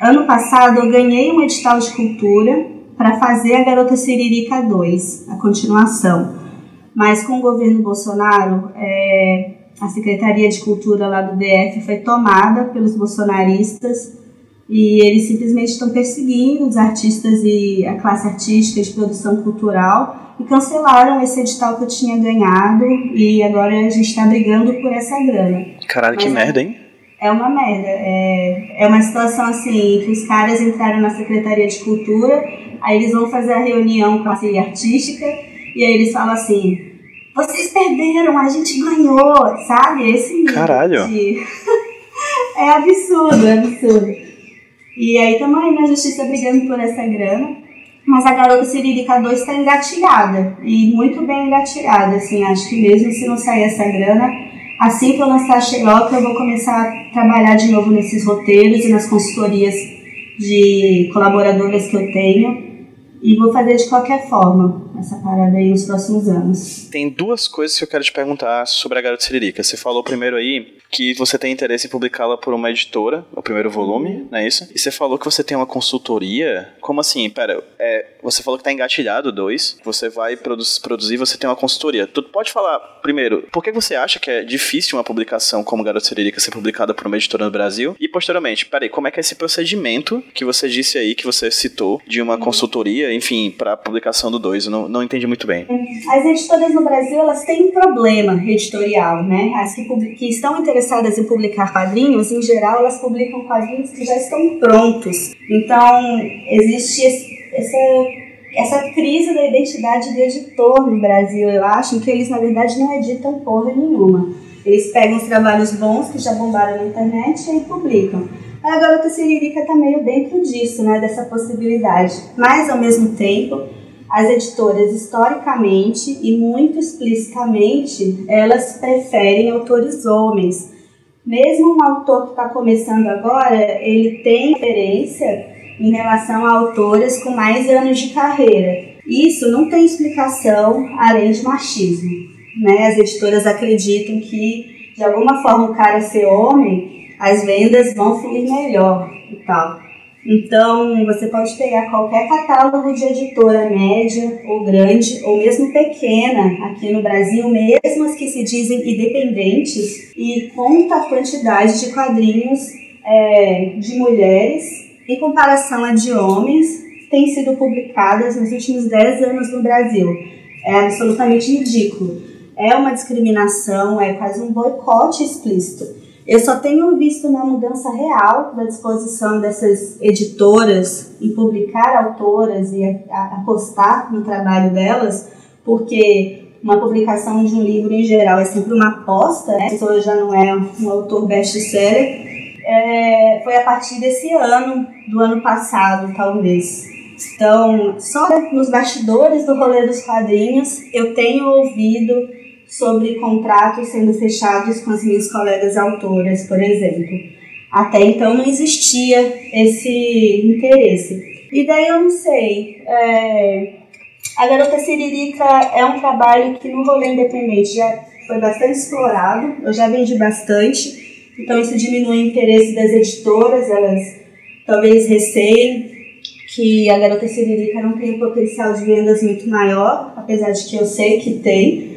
ano passado eu ganhei um edital de cultura para fazer a Garota Siririca 2, a continuação. Mas com o governo Bolsonaro, é, a Secretaria de Cultura lá do DF foi tomada pelos bolsonaristas e eles simplesmente estão perseguindo os artistas e a classe artística de produção cultural e cancelaram esse edital que eu tinha ganhado e agora a gente está brigando por essa grana. Caralho, Mas que é, merda, hein? É uma merda. É, é uma situação assim, que os caras entraram na Secretaria de Cultura, aí eles vão fazer a reunião com a classe artística e aí eles falam assim, vocês perderam, a gente ganhou, sabe? Esse Caralho. De... é absurdo, é absurdo. E aí estamos aí na justiça brigando por essa grana. Mas a garota Siririca 2 está engatilhada, e muito bem engatilhada, assim, acho que mesmo se não sair essa grana, assim que eu lançar a Xerox, eu vou começar a trabalhar de novo nesses roteiros e nas consultorias de colaboradoras que eu tenho, e vou fazer de qualquer forma essa parada aí nos próximos anos. Tem duas coisas que eu quero te perguntar sobre a Garota Siririca. Você falou primeiro aí que você tem interesse em publicá-la por uma editora, o primeiro volume, não é isso? E você falou que você tem uma consultoria. Como assim? Pera, é, você falou que tá engatilhado dois, você vai produzir, produzir, você tem uma consultoria. Tu pode falar, primeiro, por que você acha que é difícil uma publicação como Garota Siririca ser publicada por uma editora no Brasil? E posteriormente, peraí, como é que é esse procedimento que você disse aí, que você citou, de uma uhum. consultoria, enfim, para publicação do dois? Eu não, não entendi muito bem. As editoras no Brasil, elas têm um problema editorial, né? As que, que estão interessadas em publicar quadrinhos, em geral, elas publicam quadrinhos que já estão prontos. Então, existe essa, essa crise da identidade do editor no Brasil, eu acho, que eles, na verdade, não editam porra nenhuma. Eles pegam os trabalhos bons que já bombaram na internet e publicam. A Garota Siririca está meio dentro disso, né, dessa possibilidade. Mas, ao mesmo tempo, as editoras, historicamente e muito explicitamente, elas preferem autores homens. Mesmo um autor que está começando agora, ele tem referência em relação a autoras com mais anos de carreira. Isso não tem explicação além de machismo. Né? As editoras acreditam que, de alguma forma, o cara ser homem, as vendas vão fluir melhor e tal. Então, você pode pegar qualquer catálogo de editora média ou grande, ou mesmo pequena aqui no Brasil, mesmo as que se dizem independentes, e conta a quantidade de quadrinhos é, de mulheres em comparação a de homens têm sido publicadas nos últimos 10 anos no Brasil. É absolutamente ridículo. É uma discriminação, é quase um boicote explícito. Eu só tenho visto uma mudança real da disposição dessas editoras em publicar autoras e apostar no trabalho delas, porque uma publicação de um livro em geral é sempre uma aposta, né? a pessoa já não é um autor best-seller. É, foi a partir desse ano, do ano passado, talvez. Então, só nos bastidores do rolê dos quadrinhos, eu tenho ouvido sobre contratos sendo fechados com as minhas colegas autoras, por exemplo. Até então não existia esse interesse. E daí eu não sei. É... A Garota Siririca é um trabalho que no rolê independente já foi bastante explorado, eu já vendi bastante, então isso diminui o interesse das editoras, elas talvez receiem que a Garota Siririca não tem um potencial de vendas muito maior, apesar de que eu sei que tem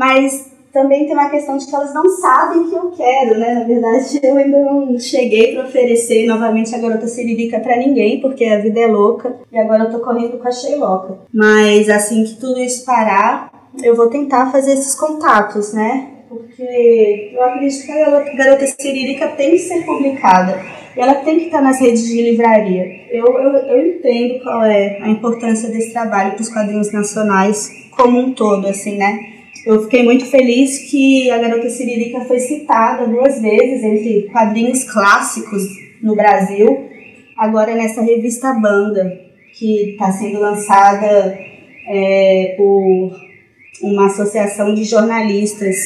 mas também tem uma questão de que elas não sabem que eu quero, né? Na verdade, eu ainda não cheguei para oferecer novamente a garota siririca para ninguém, porque a vida é louca e agora eu tô correndo com a Sheiloca. Mas assim que tudo isso parar, eu vou tentar fazer esses contatos, né? Porque eu acredito que a garota siririca tem que ser publicada. Ela tem que estar nas redes de livraria. Eu, eu, eu entendo qual é a importância desse trabalho para os quadrinhos nacionais como um todo, assim, né? Eu fiquei muito feliz que a Garota Siririca foi citada duas vezes entre quadrinhos clássicos no Brasil, agora nessa revista Banda, que está sendo lançada é, por uma associação de jornalistas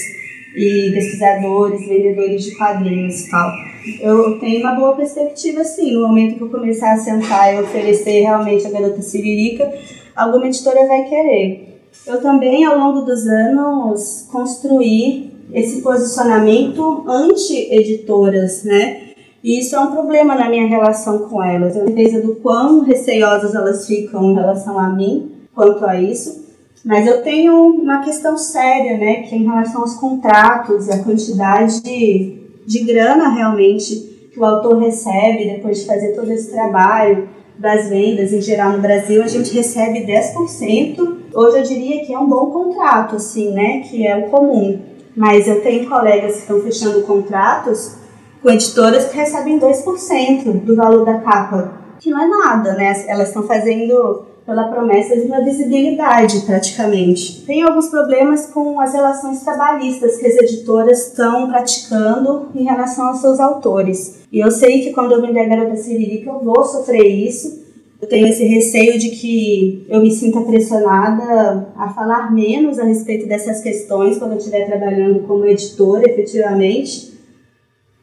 e pesquisadores, vendedores de quadrinhos e tal. Eu tenho uma boa perspectiva, sim, no momento que eu começar a sentar e oferecer realmente a Garota Siririca, alguma editora vai querer. Eu também, ao longo dos anos, construí esse posicionamento anti-editoras, né? E isso é um problema na minha relação com elas. Eu certeza do quão receiosas elas ficam em relação a mim quanto a isso. Mas eu tenho uma questão séria, né? Que é em relação aos contratos e a quantidade de, de grana realmente que o autor recebe depois de fazer todo esse trabalho das vendas em geral no Brasil, a gente recebe 10% Hoje eu diria que é um bom contrato, assim, né? Que é o comum. Mas eu tenho colegas que estão fechando contratos com editoras que recebem 2% do valor da capa, que não é nada, né? Elas estão fazendo pela promessa de uma visibilidade, praticamente. Tem alguns problemas com as relações trabalhistas que as editoras estão praticando em relação aos seus autores. E eu sei que quando eu vender a Garota Siririca eu vou sofrer isso, eu tenho esse receio de que eu me sinta pressionada a falar menos a respeito dessas questões quando eu estiver trabalhando como editora, efetivamente.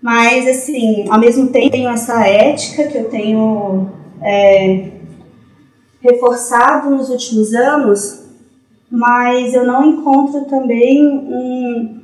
Mas, assim, ao mesmo tempo, tenho essa ética que eu tenho é, reforçado nos últimos anos, mas eu não encontro também um,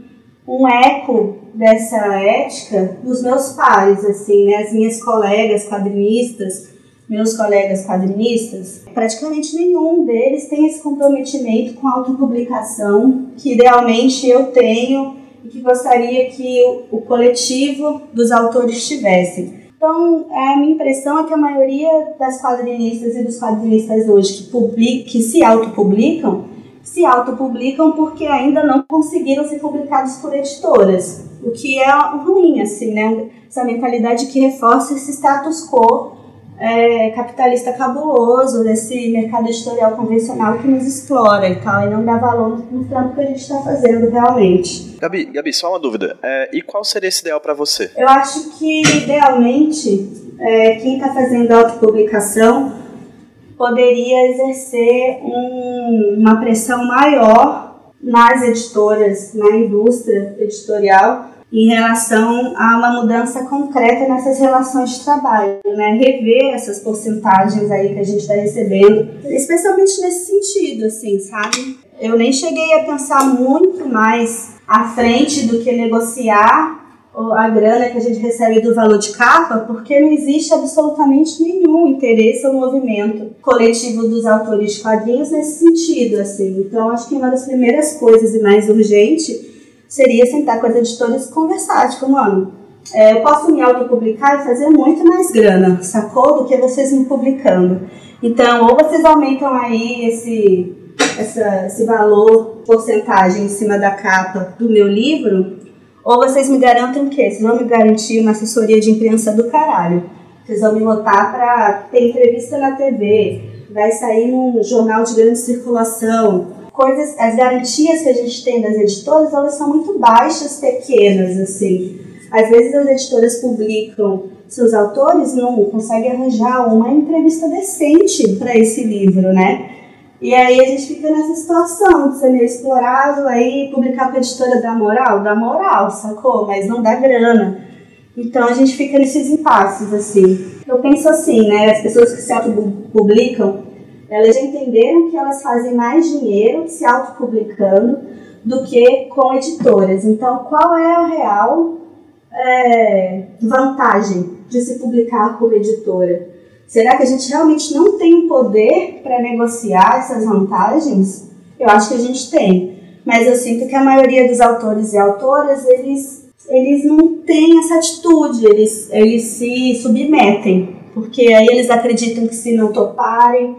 um eco dessa ética nos meus pares, assim, né? As minhas colegas quadrinistas, meus colegas quadrinistas, praticamente nenhum deles tem esse comprometimento com a autopublicação que idealmente eu tenho e que gostaria que o, coletivo dos autores tivesse. Então, a minha impressão é que a maioria das quadrinistas e dos quadrinistas hoje que, public, que se autopublicam, se autopublicam porque ainda não conseguiram ser publicados por editoras, o que é ruim, assim, né? Essa mentalidade que reforça esse status quo é, capitalista cabuloso desse mercado editorial convencional que nos explora e tal, e não dá valor no trampo que a gente está fazendo realmente. Gabi, Gabi, só uma dúvida. É, e qual seria esse ideal para você? Eu acho que, idealmente, é, quem está fazendo autopublicação poderia exercer um, uma pressão maior nas editoras, na indústria editorial, em relação a uma mudança concreta nessas relações de trabalho, né? Rever essas porcentagens aí que a gente está recebendo, especialmente nesse sentido, assim, sabe? Eu nem cheguei a pensar muito mais à frente do que negociar a grana que a gente recebe do valor de capa, porque não existe absolutamente nenhum interesse ou movimento coletivo dos autores de quadrinhos nesse sentido, assim. Então, acho que uma das primeiras coisas e mais urgente seria sentar com as editoras e conversar, tipo, mano, é, eu posso me autopublicar e fazer muito mais grana, sacou? Do que vocês me publicando. Então, ou vocês aumentam aí esse, essa, esse valor, porcentagem em cima da capa do meu livro, ou vocês me garantem o quê? Vocês vão me garantir uma assessoria de imprensa do caralho. Vocês vão me botar para ter entrevista na TV, vai sair num jornal de grande circulação, coisas, as garantias que a gente tem das editoras, elas são muito baixas, pequenas, assim. Às vezes as editoras publicam seus autores, não conseguem arranjar uma entrevista decente para esse livro, né? E aí a gente fica nessa situação de ser meio explorado, aí publicar com a editora da moral, dá moral, sacou? Mas não dá grana. Então a gente fica nesses impasses, assim. Eu penso assim, né? As pessoas que se auto-publicam, elas já entenderam que elas fazem mais dinheiro se autopublicando do que com editoras. Então, qual é a real é, vantagem de se publicar como editora? Será que a gente realmente não tem o poder para negociar essas vantagens? Eu acho que a gente tem, mas eu sinto que a maioria dos autores e autoras eles eles não têm essa atitude, eles, eles se submetem, porque aí eles acreditam que se não toparem,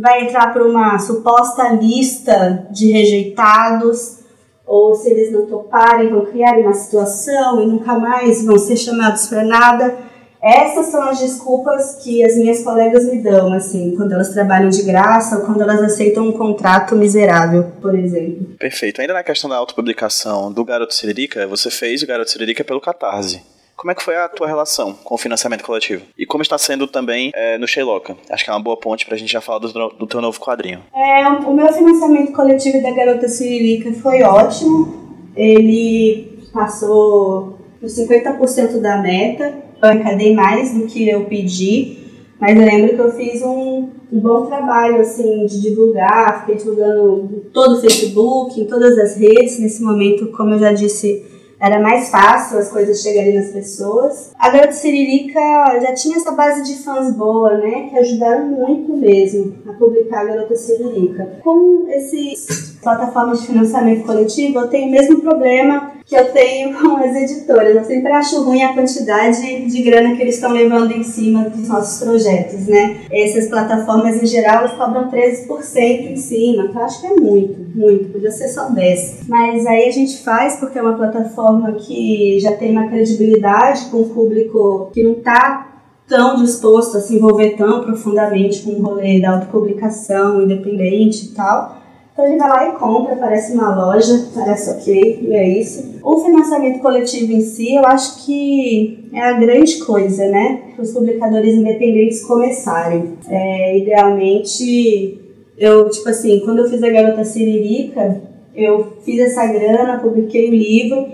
vai entrar para uma suposta lista de rejeitados, ou se eles não toparem, vão criar uma situação e nunca mais vão ser chamados para nada. Essas são as desculpas que as minhas colegas me dão, assim, quando elas trabalham de graça ou quando elas aceitam um contrato miserável, por exemplo. Perfeito. Ainda na questão da autopublicação do Garoto Siririca, você fez o Garoto Siririca pelo Catarse. Como é que foi a tua relação com o financiamento coletivo? E como está sendo também é, no Sheiloka? Acho que é uma boa ponte para a gente já falar do, do teu novo quadrinho. É, o meu financiamento coletivo da Garota Siririca foi ótimo. Ele passou por 50% da meta. Eu arrecadei mais do que eu pedi. Mas eu lembro que eu fiz um, um, bom trabalho, assim, de divulgar, fiquei divulgando todo o Facebook, em todas as redes. Nesse momento, como eu já disse, era mais fácil as coisas chegarem nas pessoas. A Garota Siririca já tinha essa base de fãs boa, né, que ajudaram muito mesmo a publicar a Garota Siririca. Com essas plataformas de financiamento coletivo, eu tenho o mesmo problema que eu tenho com as editoras. Eu sempre acho ruim a quantidade de grana que eles estão levando em cima dos nossos projetos, né? Essas plataformas, em geral, elas cobram 13% em cima, que eu acho que é muito, muito, podia ser só 10%. Mas aí a gente faz porque é uma plataforma que já tem uma credibilidade com o público que não está tão disposto a se envolver tão profundamente com o rolê da autopublicação independente e tal. Então ele vai lá e compra, parece uma loja, parece ok, e é isso. O financiamento coletivo em si, eu acho que é a grande coisa, né? Para os publicadores independentes começarem. É, idealmente, eu, tipo assim, quando eu fiz a Garota Siririca, eu fiz essa grana, publiquei o livro,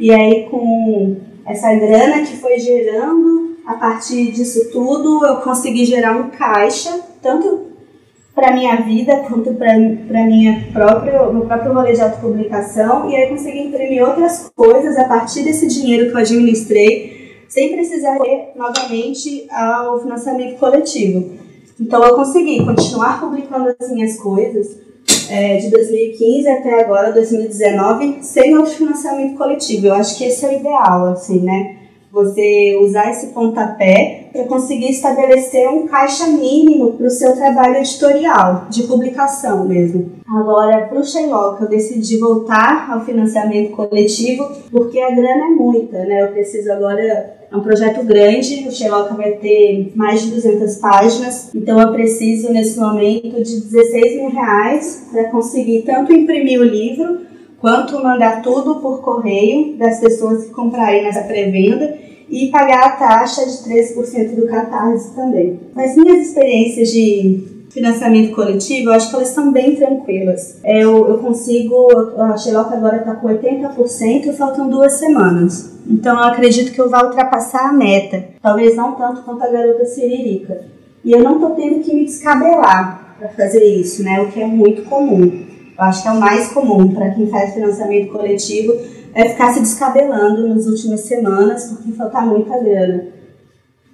e aí com essa grana que foi gerando, a partir disso tudo, eu consegui gerar um caixa, tanto para minha vida quanto para minha própria meu próprio rolê de autopublicação e aí consegui imprimir outras coisas a partir desse dinheiro que eu administrei sem precisar ir novamente ao financiamento coletivo. Então eu consegui continuar publicando as minhas coisas é, de 2015 até agora 2019 sem autofinanciamento coletivo. Eu acho que esse é o ideal, assim, né? você usar esse pontapé para conseguir estabelecer um caixa mínimo para o seu trabalho editorial, de publicação mesmo. Agora, para o Sherlock, eu decidi voltar ao financiamento coletivo porque a grana é muita, né? Eu preciso agora é um projeto grande, o Sherlock vai ter mais de 200 páginas, então eu preciso nesse momento de 16 mil reais para conseguir tanto imprimir o livro quanto mandar tudo por correio das pessoas que comprarem nessa pré-venda e pagar a taxa de 13% do catarse também. As minhas experiências de financiamento coletivo, eu acho que elas estão bem tranquilas. Eu, eu consigo, a Xeloca agora está com 80%, faltam duas semanas. Então eu acredito que eu vou ultrapassar a meta. Talvez não tanto quanto a garota Siririca. E eu não estou tendo que me descabelar para fazer isso, né? O que é muito comum. Eu acho que é o mais comum para quem faz financiamento coletivo é ficar se descabelando nas últimas semanas porque falta muita grana.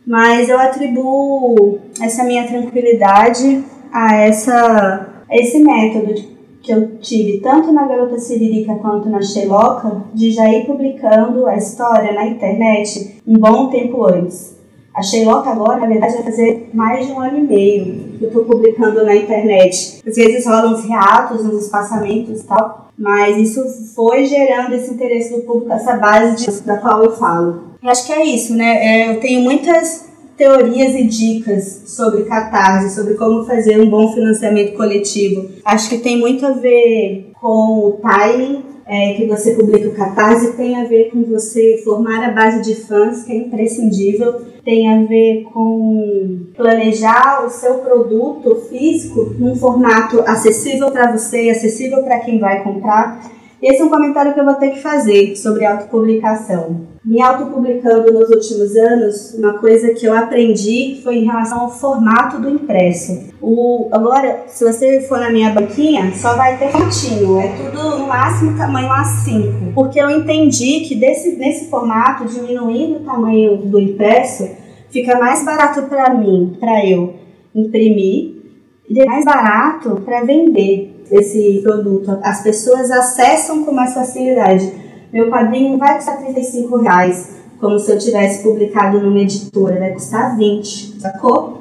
Mas eu atribuo essa minha tranquilidade a, essa, a esse método que eu tive tanto na Garota Siririca quanto na Xeloca de já ir publicando a história na internet um bom tempo antes. A Xeloca agora, na verdade, vai fazer mais de um ano e meio que eu estou publicando na internet. Às vezes rolam uns reatos, uns espaçamentos e tal, mas isso foi gerando esse interesse do público, essa base de, da qual eu falo. E acho que é isso, né? É, eu tenho muitas teorias e dicas sobre catarse, sobre como fazer um bom financiamento coletivo. Acho que tem muito a ver com o timing é, que você publica o catarse, tem a ver com você formar a base de fãs, que é imprescindível, tem a ver com planejar o seu produto físico num formato acessível para você, acessível para quem vai comprar. Esse é um comentário que eu vou ter que fazer sobre autopublicação. Me autopublicando nos últimos anos, uma coisa que eu aprendi foi em relação ao formato do impresso. O, agora, se você for na minha banquinha, só vai ter fotinho, é tudo no máximo tamanho A5. Porque eu entendi que desse, nesse formato, diminuindo o tamanho do impresso, fica mais barato para mim, para eu imprimir, e mais barato para vender esse produto. As pessoas acessam com mais facilidade. Meu quadrinho vai custar 35 reais, como se eu tivesse publicado numa editora, vai custar 20, sacou?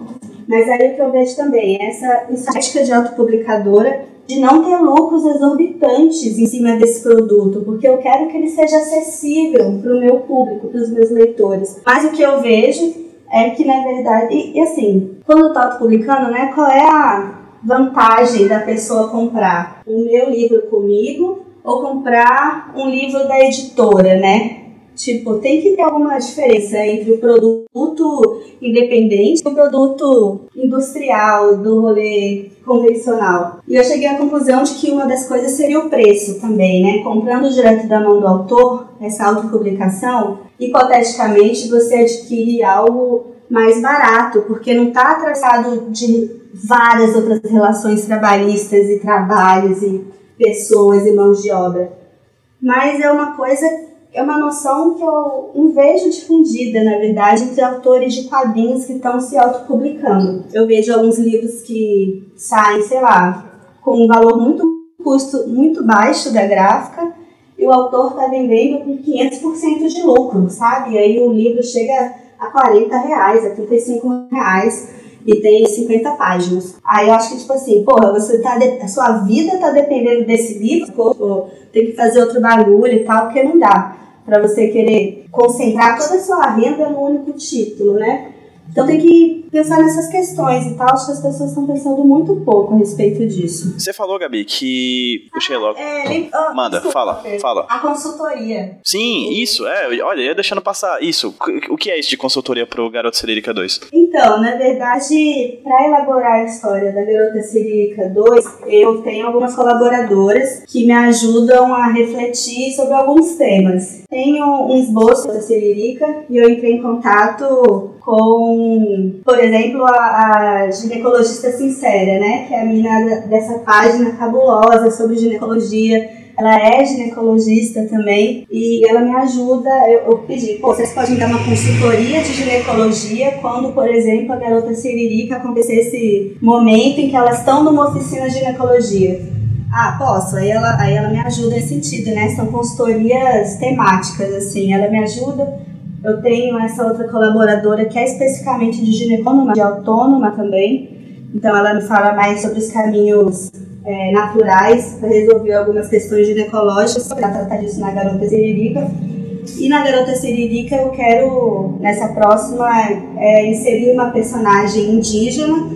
Mas aí o que eu vejo também é essa estética de autopublicadora de não ter lucros exorbitantes em cima desse produto, porque eu quero que ele seja acessível para o meu público, para os meus leitores. Mas o que eu vejo é que, na verdade, e, e assim, quando eu estou autopublicando, né, qual é a vantagem da pessoa comprar o meu livro comigo ou comprar um livro da editora, né? Tipo, tem que ter alguma diferença entre o produto independente e o produto industrial do rolê convencional. E eu cheguei à conclusão de que uma das coisas seria o preço também, né? Comprando direto da mão do autor, essa autopublicação, hipoteticamente você adquire algo mais barato, porque não está atravessado de várias outras relações trabalhistas e trabalhos e pessoas e mãos de obra. Mas é uma coisa, é uma noção que eu não vejo difundida, na verdade, entre autores de quadrinhos que estão se autopublicando. Eu vejo alguns livros que saem, sei lá, com um valor muito custo muito baixo da gráfica e o autor está vendendo com 500% de lucro, sabe? E aí o livro chega a 40 reais, a 35 reais e tem 50 páginas. Aí eu acho que, tipo assim, porra, você tá. De... A sua vida tá dependendo desse livro, ou tem que fazer outro bagulho e tal, porque não dá para você querer concentrar toda a sua renda no único título, né? Então tem que pensar nessas questões e tal. Acho que as pessoas estão pensando muito pouco a respeito disso. Você falou, Gabi, que Sherlock. Ah, é, oh, Manda, desculpa, fala, fala. A consultoria. Sim, isso, é. Olha, ia deixando passar. Isso. O que é isso de consultoria pro Garota Cirílica 2? Então, na verdade, para elaborar a história da Garota Cirílica 2, eu tenho algumas colaboradoras que me ajudam a refletir sobre alguns temas. Tenho um esboço da Cirílica e eu entrei em contato com, por exemplo, a, a, ginecologista sincera, né? Que é a menina dessa página cabulosa sobre ginecologia. Ela é ginecologista também e ela me ajuda. Eu, eu pedi, pô, vocês podem dar uma consultoria de ginecologia quando, por exemplo, a garota Siririca acontecer esse momento em que elas estão numa oficina de ginecologia. Ah, posso. Aí ela, aí ela me ajuda nesse sentido, né? São consultorias temáticas, assim. Ela me ajuda eu tenho essa outra colaboradora que é especificamente de ginecônoma, de autônoma também. Então ela me fala mais sobre os caminhos é, naturais para resolver algumas questões ginecológicas, para tratar disso na garota siririca. E na garota siririca eu quero, nessa próxima, é, inserir uma personagem indígena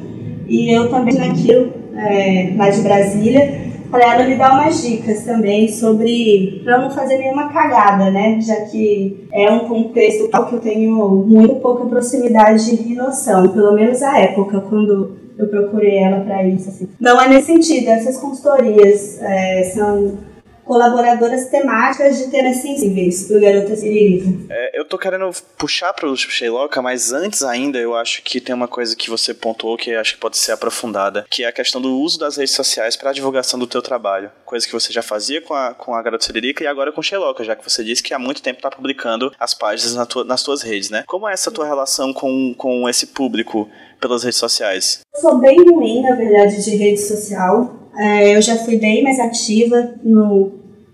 e eu também naquilo, é, lá de Brasília, para ela me dar umas dicas também sobre para não fazer nenhuma cagada, né? Já que é um contexto que eu tenho muito pouca proximidade e noção, pelo menos a época quando eu procurei ela para isso. Assim. Não é nesse sentido, essas consultorias é, são colaboradoras temáticas de temas sensíveis pro Garota Siririca. É, eu tô querendo puxar pro Sheiloka, mas antes ainda eu acho que tem uma coisa que você pontuou que acho que pode ser aprofundada, que é a questão do uso das redes sociais para divulgação do teu trabalho. Coisa que você já fazia com a, com a Garota Siririca e agora com o Sheiloka, já que você disse que há muito tempo tá publicando as páginas na tua, nas tuas redes, né? Como é essa tua relação com, com esse público pelas redes sociais? Eu sou bem ruim, na verdade, de rede social. É, eu já fui bem mais ativa no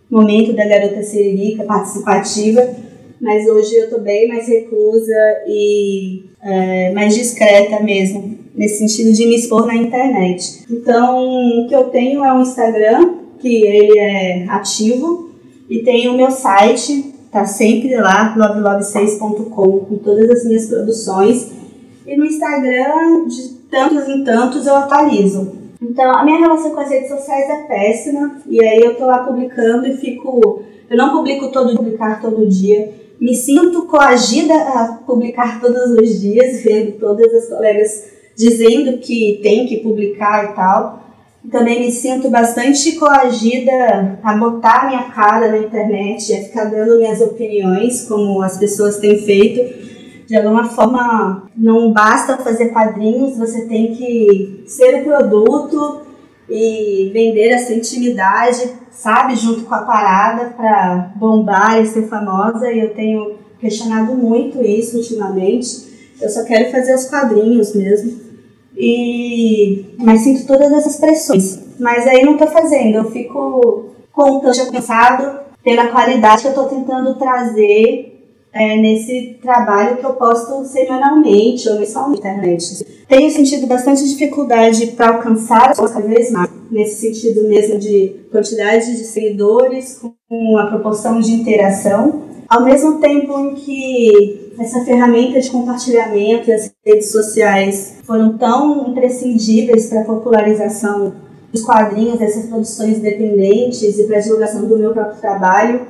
momento da garota siririca, participativa, mas hoje eu estou bem mais reclusa e é, mais discreta mesmo, nesse sentido de me expor na internet. Então, o que eu tenho é um Instagram, que ele é ativo, e tem o meu site, tá sempre lá, lovelove6.com, com todas as minhas produções. E no Instagram, de tantos em tantos, eu atualizo. Então, a minha relação com as redes sociais é péssima, e aí eu tô lá publicando e fico. Eu não publico todo publicar todo dia. Me sinto coagida a publicar todos os dias, vendo todas as colegas dizendo que tem que publicar e tal. Também me sinto bastante coagida a botar minha cara na internet, a ficar dando minhas opiniões, como as pessoas têm feito de alguma forma não basta fazer quadrinhos, você tem que ser o produto e vender a intimidade, sabe, junto com a parada para bombar e ser famosa. E eu tenho questionado muito isso ultimamente. Eu só quero fazer os quadrinhos mesmo. E mas sinto todas essas pressões. Mas aí não estou fazendo, eu fico contando, cansado pela qualidade que eu estou tentando trazer é, nesse trabalho que eu posto semanalmente ou mensalmente na internet. Tenho sentido bastante dificuldade para alcançar as cada vez mais, nesse sentido mesmo de quantidade de seguidores com a proporção de interação, ao mesmo tempo em que essa ferramenta de compartilhamento e as redes sociais foram tão imprescindíveis para a popularização dos quadrinhos, dessas produções independentes e para a divulgação do meu próprio trabalho,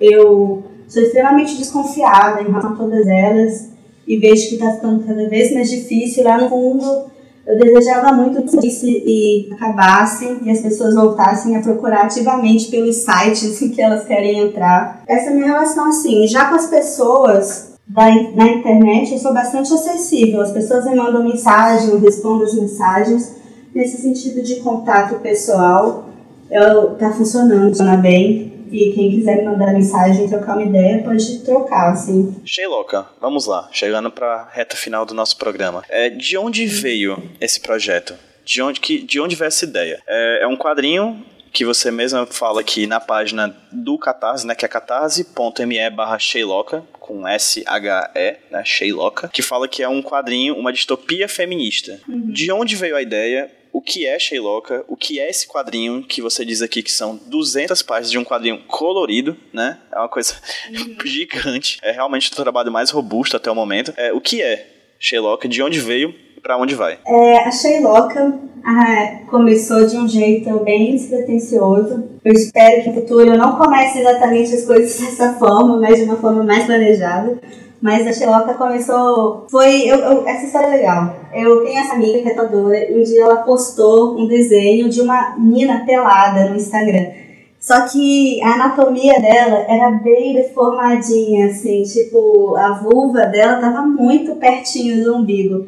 eu Sou extremamente desconfiada em relação a todas elas e vejo que está ficando cada vez mais difícil. Lá no fundo, eu desejava muito que isso e acabasse e as pessoas voltassem a procurar ativamente pelos sites em que elas querem entrar. Essa é a minha relação, assim, já com as pessoas da, na internet, eu sou bastante acessível. As pessoas me mandam mensagem, eu respondo as mensagens. Nesse sentido de contato pessoal, está funcionando, funciona bem. E quem quiser me mandar mensagem, trocar uma ideia, pode trocar, assim. Sheiloka, vamos lá, chegando para reta final do nosso programa. É, de onde veio esse projeto? De onde, que, de onde veio essa ideia? É, é um quadrinho que você mesma fala aqui na página do Catarse, né, que é catarse.me barra Sheiloka, com S-H-E, né, Sheiloka, que fala que é um quadrinho, uma distopia feminista. Uhum. De onde veio a ideia? O que é Sheiloka, o que é esse quadrinho que você diz aqui que são 200 páginas de um quadrinho colorido, né? É uma coisa uhum. gigante. É realmente o trabalho mais robusto até o momento. É, o que é Sheiloka, de onde veio e para onde vai? É, a Sheiloka ah, começou de um jeito bem despretensioso. Eu espero que no futuro eu não comece exatamente as coisas dessa forma, mas de uma forma mais planejada. Mas a Xeloca começou. Foi. Eu, eu, essa história é legal. Eu tenho essa amiga que é e um dia ela postou um desenho de uma menina pelada no Instagram. Só que a anatomia dela era bem deformadinha, assim, tipo, a vulva dela tava muito pertinho do umbigo.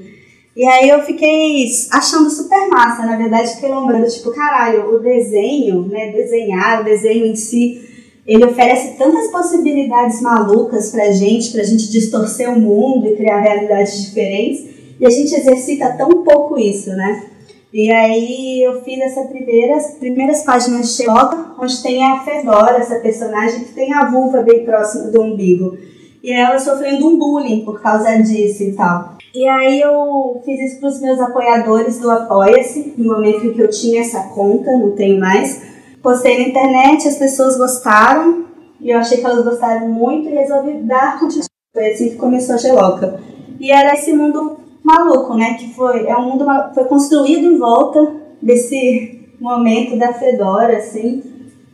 E aí eu fiquei achando super massa, na verdade, fiquei lembrando, tipo, caralho, o desenho, né, desenhar, o desenho em si, ele oferece tantas possibilidades malucas pra gente, pra gente distorcer o mundo e criar realidades diferentes, e a gente exercita tão pouco isso, né? E aí eu fiz essas primeiras, primeiras páginas de Sherlock, onde tem a Fedora, essa personagem que tem a vulva bem próxima do umbigo. E ela sofrendo um bullying por causa disso e tal. E aí eu fiz isso para os meus apoiadores do Apoia-se, no momento em que eu tinha essa conta, não tenho mais postei na internet, as pessoas gostaram, e eu achei que elas gostaram muito e resolvi dar continuidade. Foi assim que começou a Geloca. E era esse mundo maluco, né? Que foi, é um mundo foi construído em volta desse momento da Fedora, assim.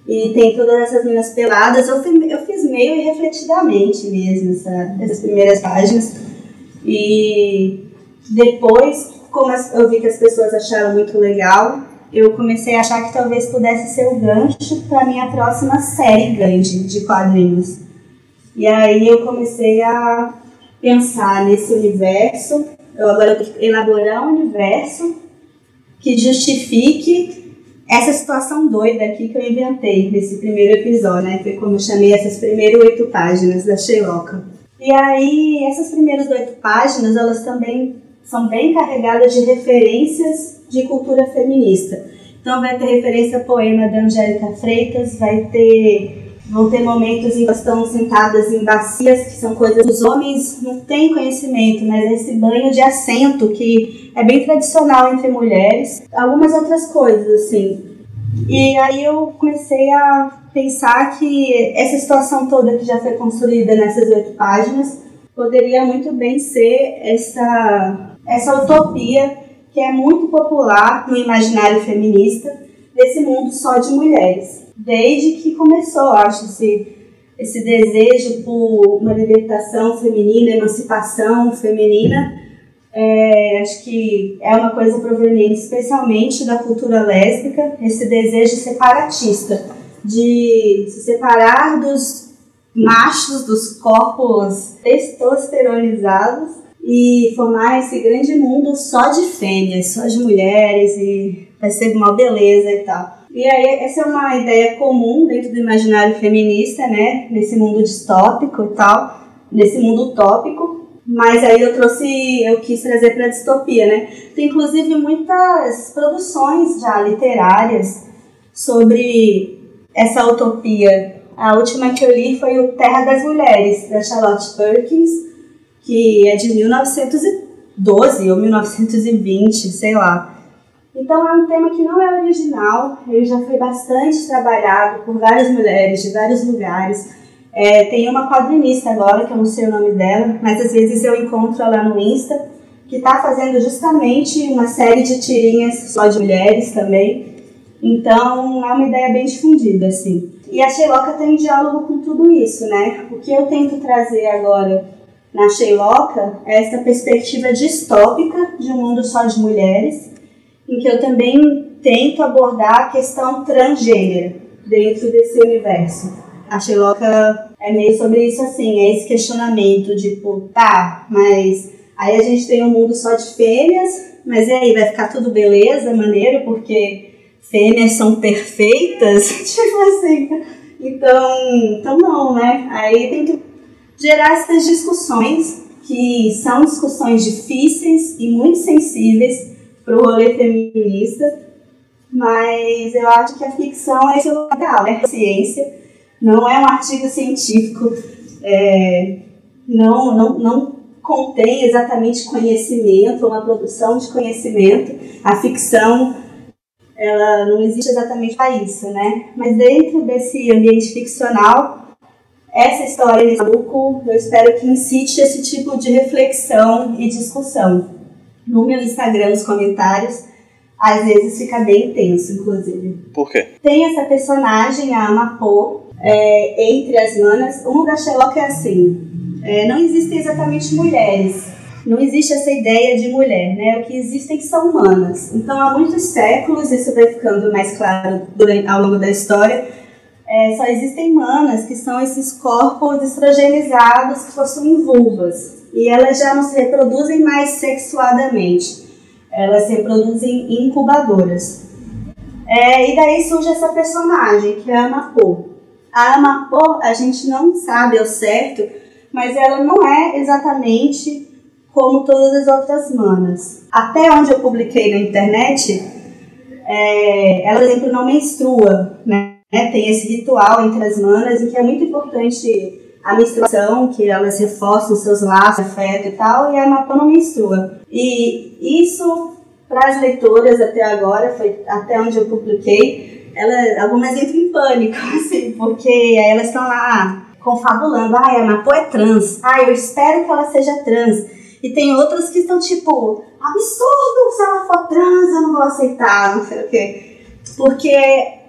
E tem todas essas meninas peladas. Eu, eu fiz meio refletidamente mesmo essa, essas primeiras páginas. E depois como eu vi que as pessoas acharam muito legal, eu comecei a achar que talvez pudesse ser o gancho para minha próxima série grande de quadrinhos. E aí eu comecei a pensar nesse universo, eu agora elaborar um universo que justifique essa situação doida aqui que eu inventei nesse primeiro episódio, né? Foi como eu chamei essas primeiras oito páginas da Sheloka. E aí, essas primeiras oito páginas, elas também são bem carregadas de referências de cultura feminista. Então vai ter referência ao poema da Angélica Freitas, vai ter vão ter momentos em que estão sentadas em bacias, que são coisas que os homens não têm conhecimento, mas esse banho de assento que é bem tradicional entre mulheres. Algumas outras coisas, assim. E aí eu comecei a pensar que essa situação toda que já foi construída nessas oito páginas poderia muito bem ser essa, essa utopia que é muito popular no imaginário feminista desse mundo só de mulheres. Desde que começou, acho, esse, esse desejo por uma libertação feminina, emancipação feminina, é, acho que é uma coisa proveniente especialmente da cultura lésbica, esse desejo separatista de se separar dos machos, dos corpos testosteronizados e formar esse grande mundo só de fêmeas, só de mulheres e vai ser uma beleza e tal. E aí essa é uma ideia comum dentro do imaginário feminista, né, nesse mundo distópico e tal, nesse mundo utópico. Mas aí eu trouxe, eu quis trazer para a distopia, né? Tem inclusive muitas produções já literárias sobre essa utopia. A última que eu li foi o Terra das Mulheres, da Charlotte Perkins, que é de 1912 ou 1920, sei lá. Então é um tema que não é original, ele já foi bastante trabalhado por várias mulheres de vários lugares. É, tem uma quadrinista agora, que eu não sei o nome dela, mas às vezes eu encontro ela no Insta, que está fazendo justamente uma série de tirinhas só de mulheres também. Então é uma ideia bem difundida, assim. E a Sheloka tem diálogo com tudo isso, né? O que eu tento trazer agora na Sheloka é essa perspectiva distópica de um mundo só de mulheres, em que eu também tento abordar a questão transgênero dentro desse universo. A Sheloka é meio sobre isso assim, é esse questionamento, tipo, tá, mas aí a gente tem um mundo só de fêmeas, mas e aí, vai ficar tudo beleza, maneiro, porque fêmeas são perfeitas? tipo assim. Então, então não, né? Aí tem que gerar essas discussões, que são discussões difíceis e muito sensíveis para o rolê feminista, mas eu acho que a ficção é esse lugar, né? A ciência não é um artigo científico, é, não, não, não contém exatamente conhecimento, uma produção de conhecimento. A ficção ela não existe exatamente para isso, né? Mas dentro desse ambiente ficcional, essa história de Nabucco, eu espero que incite esse tipo de reflexão e discussão. No meu Instagram, nos comentários, às vezes fica bem intenso, inclusive. Por quê? Tem essa personagem, a Amapô, é, entre as manas. O da Sherlock é assim: é, não existem exatamente mulheres. Não existe essa ideia de mulher, né? O que existem são humanas. Então, há muitos séculos, isso vai ficando mais claro durante, ao longo da história, é, só existem manas, que são esses corpos estrogenizados que possuem vulvas. E elas já não se reproduzem mais sexuadamente. Elas se reproduzem em incubadoras. É, e daí surge essa personagem, que é a Amapô. A Amapô, a gente não sabe ao certo, mas ela não é exatamente como todas as outras manas. Até onde eu publiquei na internet, é, ela, por exemplo, não menstrua, né? Né? Tem esse ritual entre as manas em que é muito importante a menstruação, que elas reforçam seus laços, afeto e tal, e a Mapã não menstrua. E isso, para as leitoras até agora, foi até onde eu publiquei, ela, algumas entram em pânico, assim, porque aí elas estão lá confabulando, ai, a Mapô é trans, ai, eu espero que ela seja trans. E tem outras que estão tipo, absurdo, se ela for trans, eu não vou aceitar, não sei o quê. Porque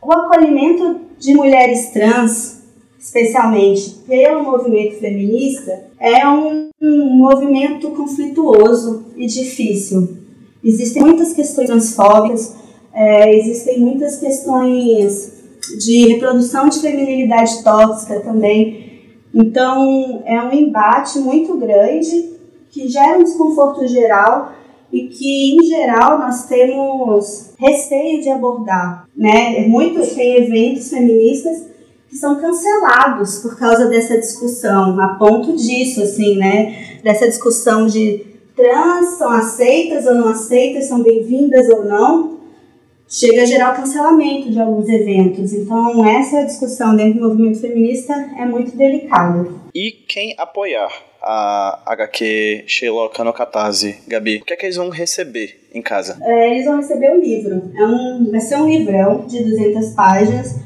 o acolhimento de mulheres trans, especialmente pelo movimento feminista, é um, um movimento conflituoso e difícil. existem muitas questões transfóbicas, é, existem muitas questões de reprodução de feminilidade tóxica também. Então, é um embate muito grande que gera um desconforto geral e que, em geral, nós temos receio de abordar. Né? Muito, tem eventos feministas que são cancelados por causa dessa discussão, a ponto disso, assim, né? Dessa discussão de trans são aceitas ou não aceitas, são bem-vindas ou não, chega a gerar o cancelamento de alguns eventos. Então, essa discussão dentro do movimento feminista é muito delicada. E quem apoiar a HQ Sheila no Catarse, Gabi, o que é que eles vão receber em casa? É, eles vão receber o um livro. É um, vai ser um livrão de 200 páginas.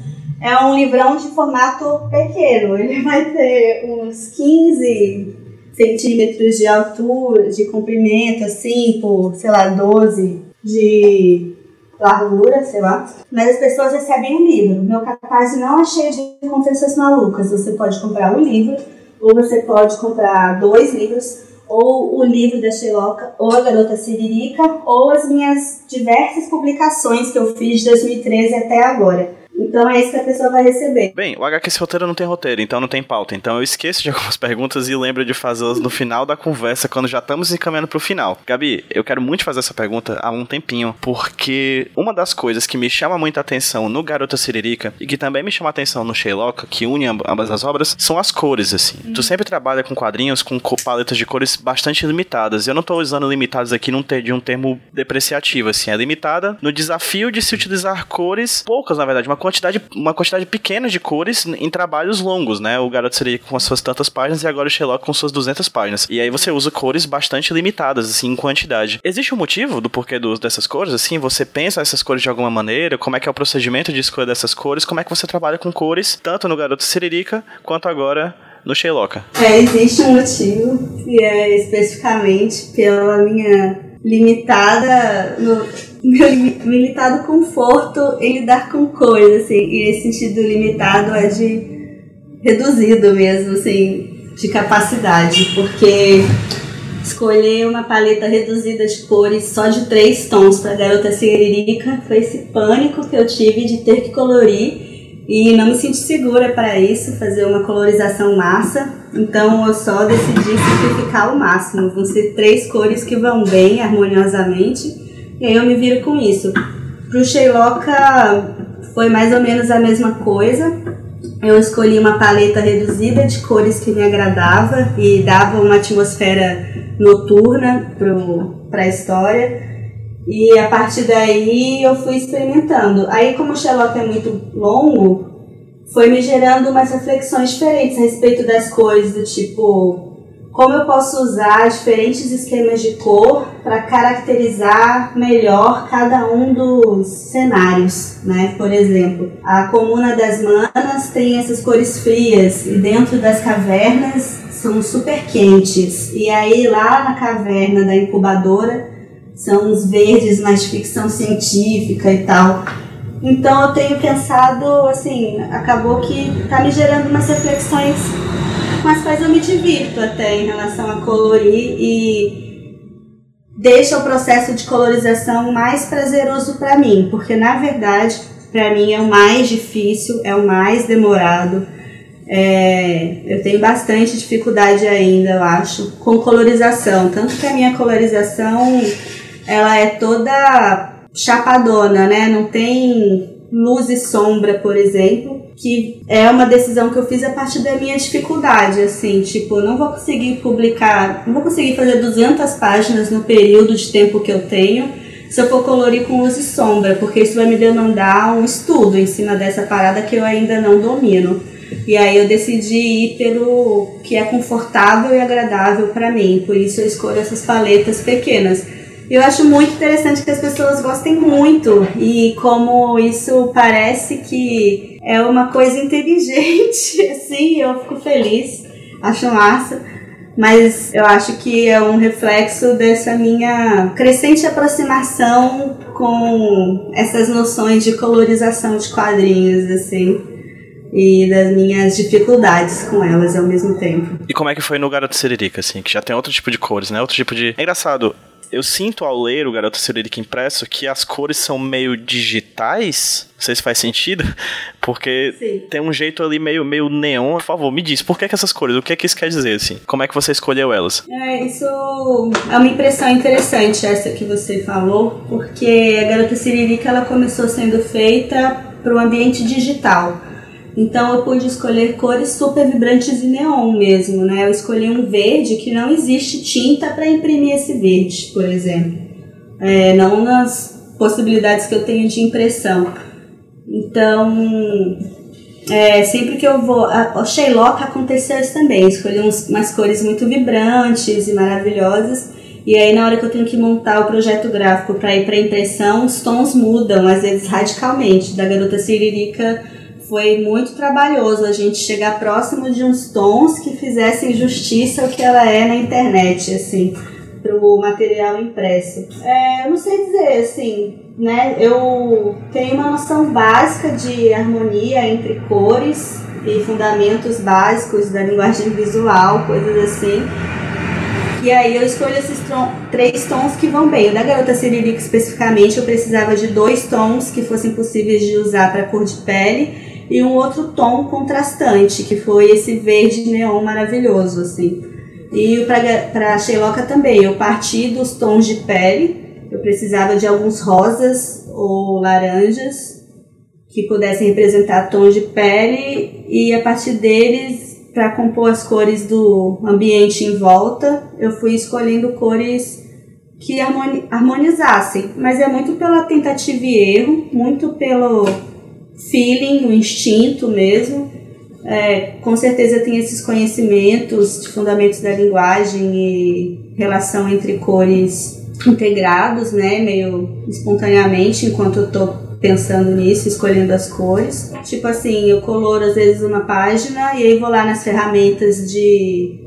É um livrão de formato pequeno. Ele vai ter uns 15 centímetros de altura, de comprimento, assim, por, sei lá, 12 de largura, sei lá. Mas as pessoas recebem um livro. Meu catarse não é cheio de conferências malucas. Você pode comprar um livro, ou você pode comprar dois livros, ou o livro da Sheloca, ou a Garota Siririca, ou as minhas diversas publicações que eu fiz de 2013 até agora. Então é isso que a pessoa vai receber. Bem, o HQ roteiro não tem roteiro, então não tem pauta. Então eu esqueço de algumas perguntas e lembro de fazê-las no final da conversa, quando já estamos encaminhando pro final. Gabi, eu quero muito fazer essa pergunta há um tempinho, porque uma das coisas que me chama muita atenção no Garota Siririca e que também me chama atenção no Sherlock, que une ambas as obras, são as cores, assim. Hum. Tu sempre trabalha com quadrinhos com paletas de cores bastante limitadas. Eu não tô usando limitadas aqui num de um termo depreciativo, assim. É limitada no desafio de se utilizar cores, poucas, na verdade, uma quantidade, uma quantidade pequena de cores em trabalhos longos, né? O Garoto seria com as suas tantas páginas e agora o Sherlock com suas 200 páginas. E aí você usa cores bastante limitadas, assim, em quantidade. Existe um motivo do porquê do uso dessas cores? Assim, você pensa essas cores de alguma maneira? Como é que é o procedimento de escolha dessas cores? Como é que você trabalha com cores, tanto no Garoto Siririca quanto agora no Sherlock? É, existe um motivo, e é especificamente pela minha limitada no meu limitado conforto em lidar com coisas, assim, e esse sentido limitado é de reduzido mesmo, assim, de capacidade, porque escolher uma paleta reduzida de cores só de três tons para garota siririca foi esse pânico que eu tive de ter que colorir e não me senti segura para isso, fazer uma colorização massa. Então eu só decidi simplificar o máximo. Vão ser três cores que vão bem harmoniosamente. E aí eu me viro com isso. Pro Sheiloka foi mais ou menos a mesma coisa. Eu escolhi uma paleta reduzida de cores que me agradava e dava uma atmosfera noturna para a história. E a partir daí eu fui experimentando. Aí, como o Sherlock é muito longo, foi me gerando umas reflexões diferentes a respeito das coisas, do tipo, como eu posso usar diferentes esquemas de cor para caracterizar melhor cada um dos cenários, né? Por exemplo, a comuna das manas tem essas cores frias e dentro das cavernas são super quentes. E aí lá na caverna da incubadora são os verdes mais ficção científica e tal. Então eu tenho pensado, assim, acabou que tá me gerando umas reflexões com as quais eu me divirto até em relação a colorir e deixa o processo de colorização mais prazeroso para mim, porque na verdade, para mim é o mais difícil, é o mais demorado. É, eu tenho bastante dificuldade ainda, eu acho, com colorização. Tanto que a minha colorização ela é toda chapadona, né? Não tem luz e sombra, por exemplo, que é uma decisão que eu fiz a partir da minha dificuldade, assim, tipo, não vou conseguir publicar, não vou conseguir fazer 200 páginas no período de tempo que eu tenho se eu for colorir com luz e sombra, porque isso vai me demandar um estudo em cima dessa parada que eu ainda não domino. E aí eu decidi ir pelo que é confortável e agradável para mim, por isso eu escolho essas paletas pequenas. Eu acho muito interessante que as pessoas gostem muito e como isso parece que é uma coisa inteligente, assim, eu fico feliz, acho massa. Mas eu acho que é um reflexo dessa minha crescente aproximação com essas noções de colorização de quadrinhos, assim e das minhas dificuldades com elas ao mesmo tempo. E como é que foi no Garoto Siririca, assim, que já tem outro tipo de cores, né? Outro tipo de. É engraçado, eu sinto ao ler o Garota Cirúrgica impresso que as cores são meio digitais. Não sei se faz sentido, porque Sim. tem um jeito ali meio, meio neon. Por favor, me diz, por que, que essas cores? O que é que isso quer dizer, assim? Como é que você escolheu elas? É, isso é uma impressão interessante, essa que você falou, porque a Garota Siririca ela começou sendo feita para o ambiente digital. Então eu pude escolher cores super vibrantes e neon mesmo, né? Eu escolhi um verde que não existe tinta para imprimir esse verde, por exemplo. É, não nas possibilidades que eu tenho de impressão. Então, é, sempre que eu vou. A, o Sherlock aconteceu isso também. Escolhi uns, umas cores muito vibrantes e maravilhosas. E aí, na hora que eu tenho que montar o projeto gráfico para ir para impressão, os tons mudam, às vezes radicalmente. Da garota Siririca foi muito trabalhoso a gente chegar próximo de uns tons que fizessem justiça ao que ela é na internet, assim, pro material impresso. É, eu não sei dizer, assim, né? Eu tenho uma noção básica de harmonia entre cores e fundamentos básicos da linguagem visual, coisas assim. E aí eu escolho esses três tons que vão bem. O da garota Siririca especificamente eu precisava de dois tons que fossem possíveis de usar para cor de pele e um outro tom contrastante, que foi esse verde neon maravilhoso, assim. E para Sheloca também, eu parti dos tons de pele, eu precisava de alguns rosas ou laranjas que pudessem representar tons de pele e a partir deles, para compor as cores do ambiente em volta, eu fui escolhendo cores que harmonizassem, mas é muito pela tentativa e erro, muito pelo feeling, o instinto mesmo. É, com certeza tem esses conhecimentos de fundamentos da linguagem e relação entre cores integrados, né, meio espontaneamente enquanto eu tô pensando nisso, escolhendo as cores. Tipo assim, eu coloro às vezes uma página e aí vou lá nas ferramentas de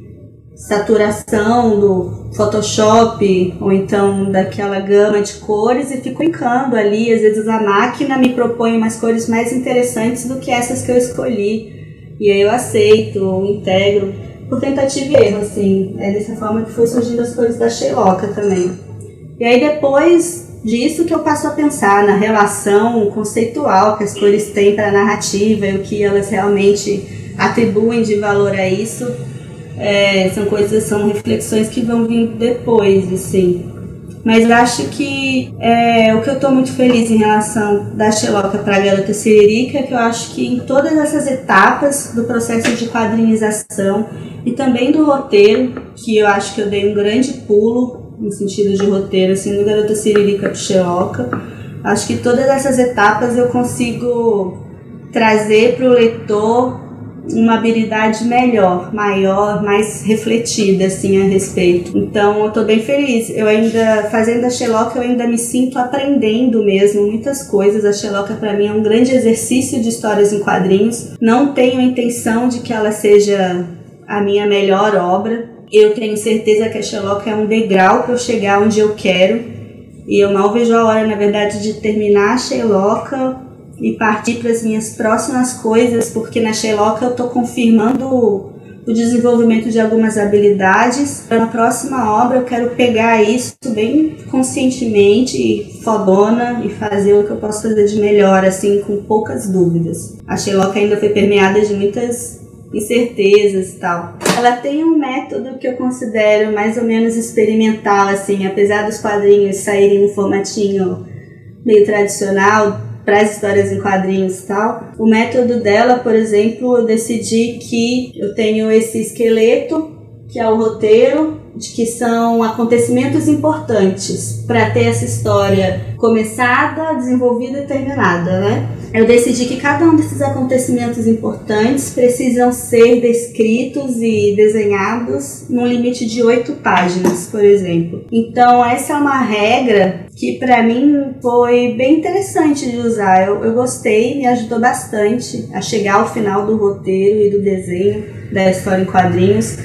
saturação do Photoshop ou então daquela gama de cores e fico brincando ali. Às vezes a máquina me propõe umas cores mais interessantes do que essas que eu escolhi. E aí eu aceito, integro, por tentativa e erro, assim. É dessa forma que foi surgindo as cores da Sheloca também. E aí depois disso que eu passo a pensar na relação conceitual que as cores têm para a narrativa e o que elas realmente atribuem de valor a isso é, são coisas, são reflexões que vão vir depois, assim. Mas acho que é, o que eu estou muito feliz em relação da Xeloca para a Garota Siririca é que eu acho que em todas essas etapas do processo de quadrinização e também do roteiro, que eu acho que eu dei um grande pulo no sentido de roteiro, assim, do Garota Siririca para Xeloca, acho que todas essas etapas eu consigo trazer para o leitor uma habilidade melhor, maior, mais refletida assim a respeito. Então eu tô bem feliz. Eu ainda fazendo a Sherlock, eu ainda me sinto aprendendo mesmo muitas coisas. A Sherlock para mim é um grande exercício de histórias em quadrinhos. Não tenho a intenção de que ela seja a minha melhor obra. Eu tenho certeza que a Sherlock é um degrau para eu chegar onde eu quero. E eu mal vejo a hora, na verdade, de terminar a Sherlock e partir para as minhas próximas coisas, porque na Sherlock eu estou confirmando o desenvolvimento de algumas habilidades. Para a próxima obra eu quero pegar isso bem conscientemente, fodona e fazer o que eu posso fazer de melhor, assim, com poucas dúvidas. A Sherlock ainda foi permeada de muitas incertezas e tal. Ela tem um método que eu considero mais ou menos experimental, assim, apesar dos quadrinhos saírem no formatinho meio tradicional, para as histórias em quadrinhos e tal. O método dela, por exemplo, eu decidi que eu tenho esse esqueleto, que é o roteiro, de que são acontecimentos importantes para ter essa história começada, desenvolvida e terminada, né? Eu decidi que cada um desses acontecimentos importantes precisam ser descritos e desenhados num limite de oito páginas, por exemplo. Então essa é uma regra que para mim foi bem interessante de usar. Eu, eu gostei, me ajudou bastante a chegar ao final do roteiro e do desenho da história em quadrinhos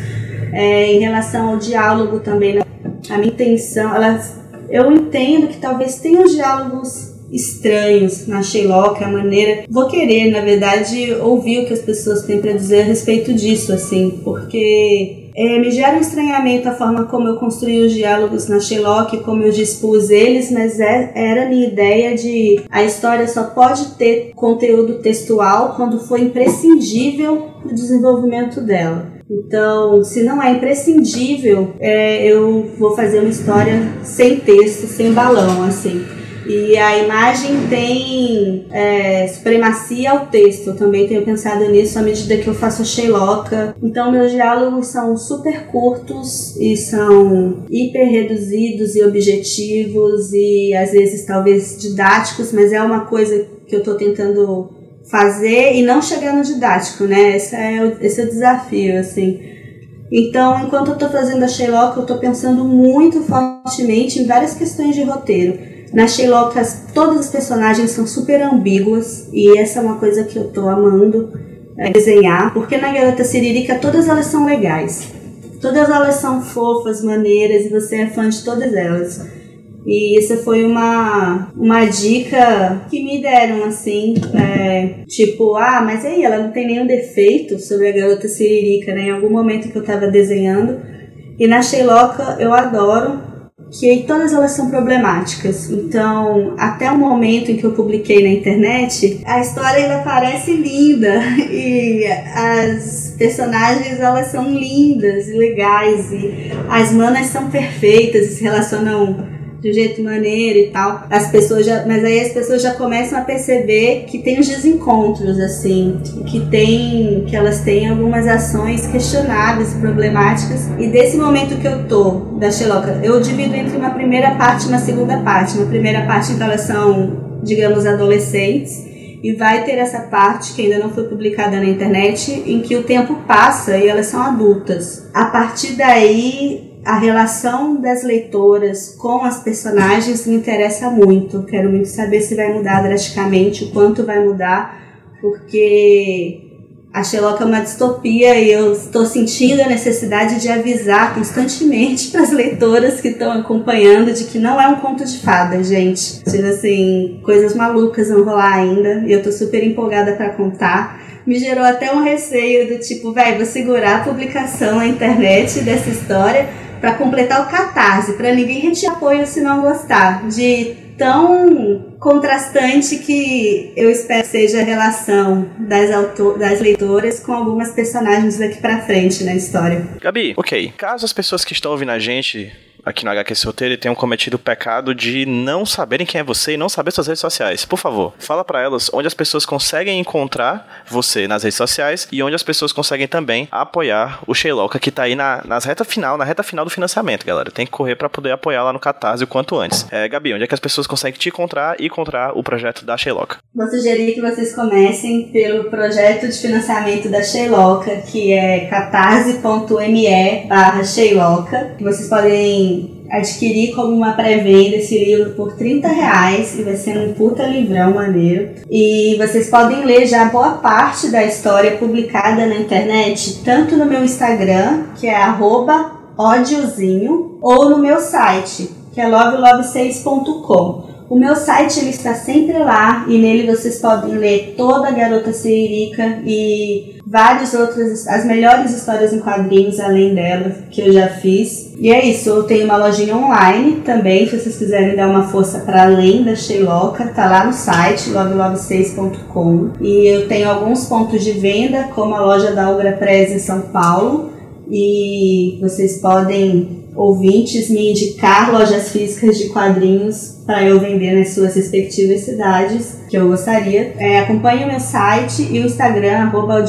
é, em relação ao diálogo também, né? a minha intenção, eu entendo que talvez tenham diálogos estranhos na Sherlock, a maneira. Vou querer, na verdade, ouvir o que as pessoas têm para dizer a respeito disso, assim, porque é, me gera um estranhamento a forma como eu construí os diálogos na Sherlock, como eu dispus eles, mas é, era a minha ideia de a história só pode ter conteúdo textual quando for imprescindível o desenvolvimento dela. Então, se não é imprescindível, é, eu vou fazer uma história sem texto, sem balão, assim. E a imagem tem é, supremacia ao texto. Eu também tenho pensado nisso à medida que eu faço a Sherlock. Então, meus diálogos são super curtos e são hiper reduzidos e objetivos e às vezes talvez didáticos, mas é uma coisa que eu estou tentando fazer e não chegar no didático, né? Esse é o, esse é o desafio, assim. Então, enquanto eu estou fazendo a Sherlock, eu estou pensando muito fortemente em várias questões de roteiro. Na Sherlock, todas as personagens são super ambíguas e essa é uma coisa que eu tô amando é, desenhar, porque na Garota Siririca todas elas são legais. Todas elas são fofas, maneiras e você é fã de todas elas. E isso foi uma, uma dica que me deram, assim, é, tipo, ah, mas aí, ela não tem nenhum defeito sobre a garota Siririca, né? Em algum momento que eu tava desenhando. E na Sherlock eu adoro que todas elas são problemáticas. Então, até o momento em que eu publiquei na internet, a história ainda parece linda e as personagens elas são lindas e legais e as manas são perfeitas se relacionam de um jeito maneiro e tal. As pessoas já, mas aí as pessoas já começam a perceber que tem os desencontros assim, que tem que elas têm algumas ações questionáveis, problemáticas. E desse momento que eu tô da Sherlock, eu divido entre uma primeira parte e uma segunda parte. Uma primeira parte que elas são, digamos, adolescentes e vai ter essa parte que ainda não foi publicada na internet, em que o tempo passa e elas são adultas. A partir daí, a relação das leitoras com as personagens me interessa muito. Quero muito saber se vai mudar drasticamente, o quanto vai mudar, porque a Sherlock é uma distopia e eu estou sentindo a necessidade de avisar constantemente para as leitoras que estão acompanhando de que não é um conto de fada, gente. Tipo assim, coisas malucas vão rolar ainda e eu estou super empolgada para contar. Me gerou até um receio do tipo, vai, vou segurar a publicação na internet dessa história para completar o catarse, para ninguém retirar apoio se não gostar. De tão contrastante que eu espero que seja a relação das, autor das leitoras com algumas personagens daqui para frente na história. Gabi, ok. Caso as pessoas que estão ouvindo a gente aqui no HQ Roteiro tenham cometido o pecado de não saberem quem é você e não saber suas redes sociais. Por favor, fala para elas onde as pessoas conseguem encontrar você nas redes sociais e onde as pessoas conseguem também apoiar o Sheilocka que tá aí na, nas reta final, na reta final do financiamento, galera. Tem que correr para poder apoiar lá no Catarse o quanto antes. É, Gabi, onde é que as pessoas conseguem te encontrar e encontrar o projeto da Sheilocka? Vou sugerir que vocês comecem pelo projeto de financiamento da Sheilocka, que é catarse.me barra Sheilocka. Vocês podem adquirir como uma pré-venda esse livro por 30 reais e vai ser um puta livrão maneiro. E vocês podem ler já boa parte da história publicada na internet, tanto no meu Instagram, que é arroba ou no meu site, que é lovelove6.com. O meu site ele está sempre lá e nele vocês podem ler toda a Garota Siririca e várias outras, as melhores histórias em quadrinhos além dela que eu já fiz. E é isso, eu tenho uma lojinha online também, se vocês quiserem dar uma força para além da Sheiloca, tá lá no site lovelove6.com. E eu tenho alguns pontos de venda, como a loja da Algra Press em São Paulo, e vocês podem ouvintes me indicar lojas físicas de quadrinhos para eu vender nas suas respectivas cidades, que eu gostaria. É, acompanhe o meu site e o Instagram, arroba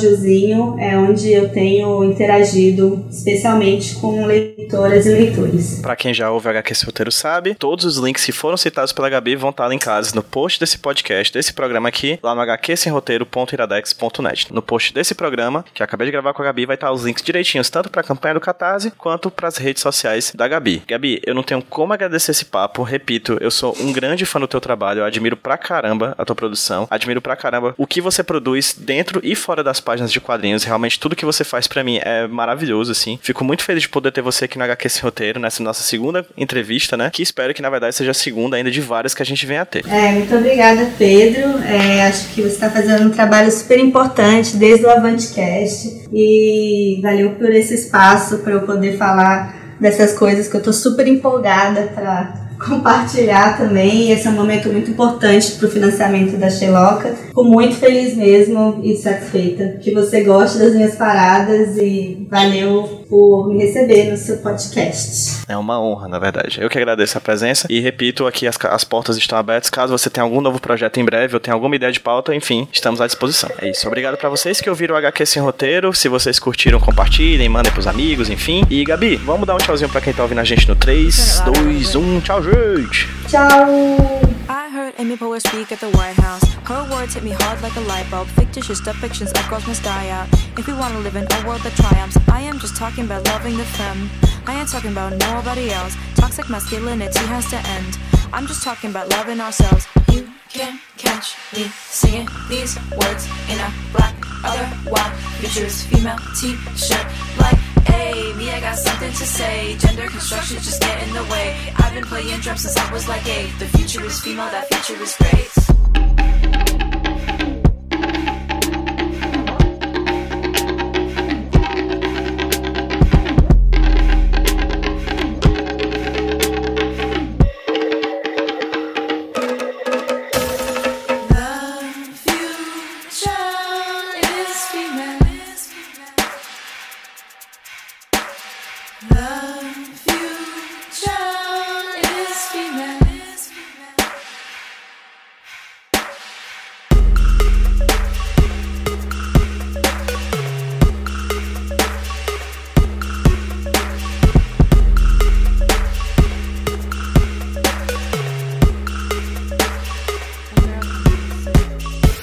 é onde eu tenho interagido especialmente com leitoras e leitores. Para quem já ouve HQ Esse Roteiro sabe, todos os links que foram citados pela Gabi vão estar linkados no post desse podcast, desse programa aqui, lá no hqsemroteiro.iradex.net. No post desse programa, que acabei de gravar com a Gabi, vai estar os links direitinhos, tanto para a campanha do Catarse, quanto para as redes sociais da Gabi. Gabi, eu não tenho como agradecer esse papo, repito, eu sou um grande fã do teu trabalho, eu admiro pra caramba a tua produção, admiro pra caramba o que você produz dentro e fora das páginas de quadrinhos. Realmente tudo que você faz para mim é maravilhoso, assim. Fico muito feliz de poder ter você aqui no Esse Roteiro, nessa nossa segunda entrevista, né? Que espero que, na verdade, seja a segunda ainda de várias que a gente venha a ter. É, muito obrigada, Pedro. É, acho que você está fazendo um trabalho super importante desde o Avantcast e valeu por esse espaço para eu poder falar dessas coisas que eu tô super empolgada para compartilhar também. Esse é um momento muito importante para o financiamento da Xeloca. Fico muito feliz mesmo e satisfeita que você goste das minhas paradas e valeu por me receber no seu podcast. É uma honra, na verdade. Eu que agradeço a presença e repito aqui, as, as portas estão abertas. Caso você tenha algum novo projeto em breve ou tenha alguma ideia de pauta, enfim, estamos à disposição. É isso. Obrigado para vocês que ouviram o HQ Sem Roteiro. Se vocês curtiram, compartilhem, mandem pros amigos, enfim. E Gabi, vamos dar um tchauzinho para quem tá ouvindo a gente no 3, 2, 1. Tchau, gente! Tchau! I heard Amy Poehler speak at the White House. Her words hit me hard like a light bulb. Fictitious depictions of girls must die out. If we want to live in a world that triumphs, I am just talking about loving the femme. I ain't talking about nobody else. Toxic masculinity has to end. I'm just talking about loving ourselves. You can't catch me singing these words in a black, otherwise futurist female t-shirt. Like, hey, me, I got something to say. Gender construction just get in the way. I've been playing drums since I was like eight. The future is female, that future is great.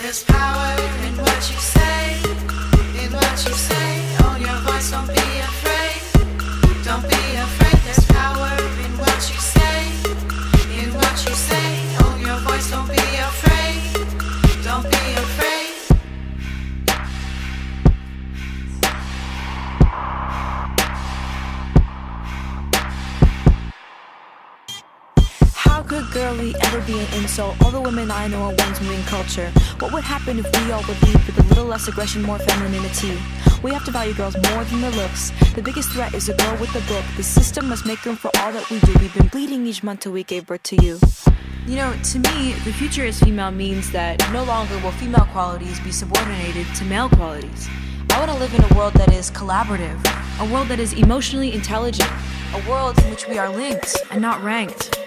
There's power in what you say, insult? All the women I know are ones moving culture. What would happen if we all would lead with a little less aggression, more femininity? We have to value girls more than their looks. The biggest threat is a girl with a book. The system must make room for all that we do. We've been bleeding each month till we gave birth to you. You know, to me, the future is female means that no longer will female qualities be subordinated to male qualities. I want to live in a world that is collaborative, a world that is emotionally intelligent, a world in which we are linked and not ranked.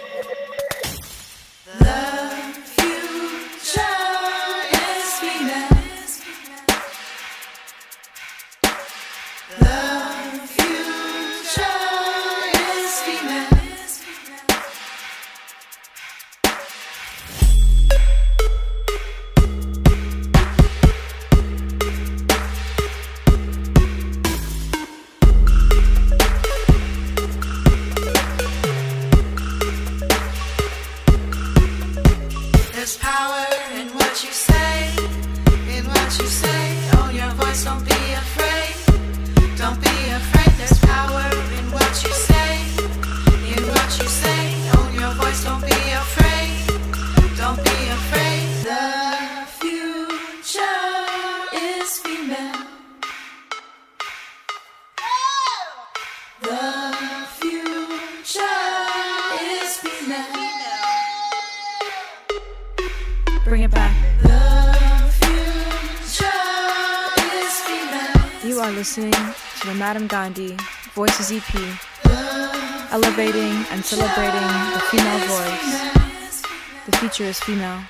Voices EP, elevating and celebrating the female voice. The future is female.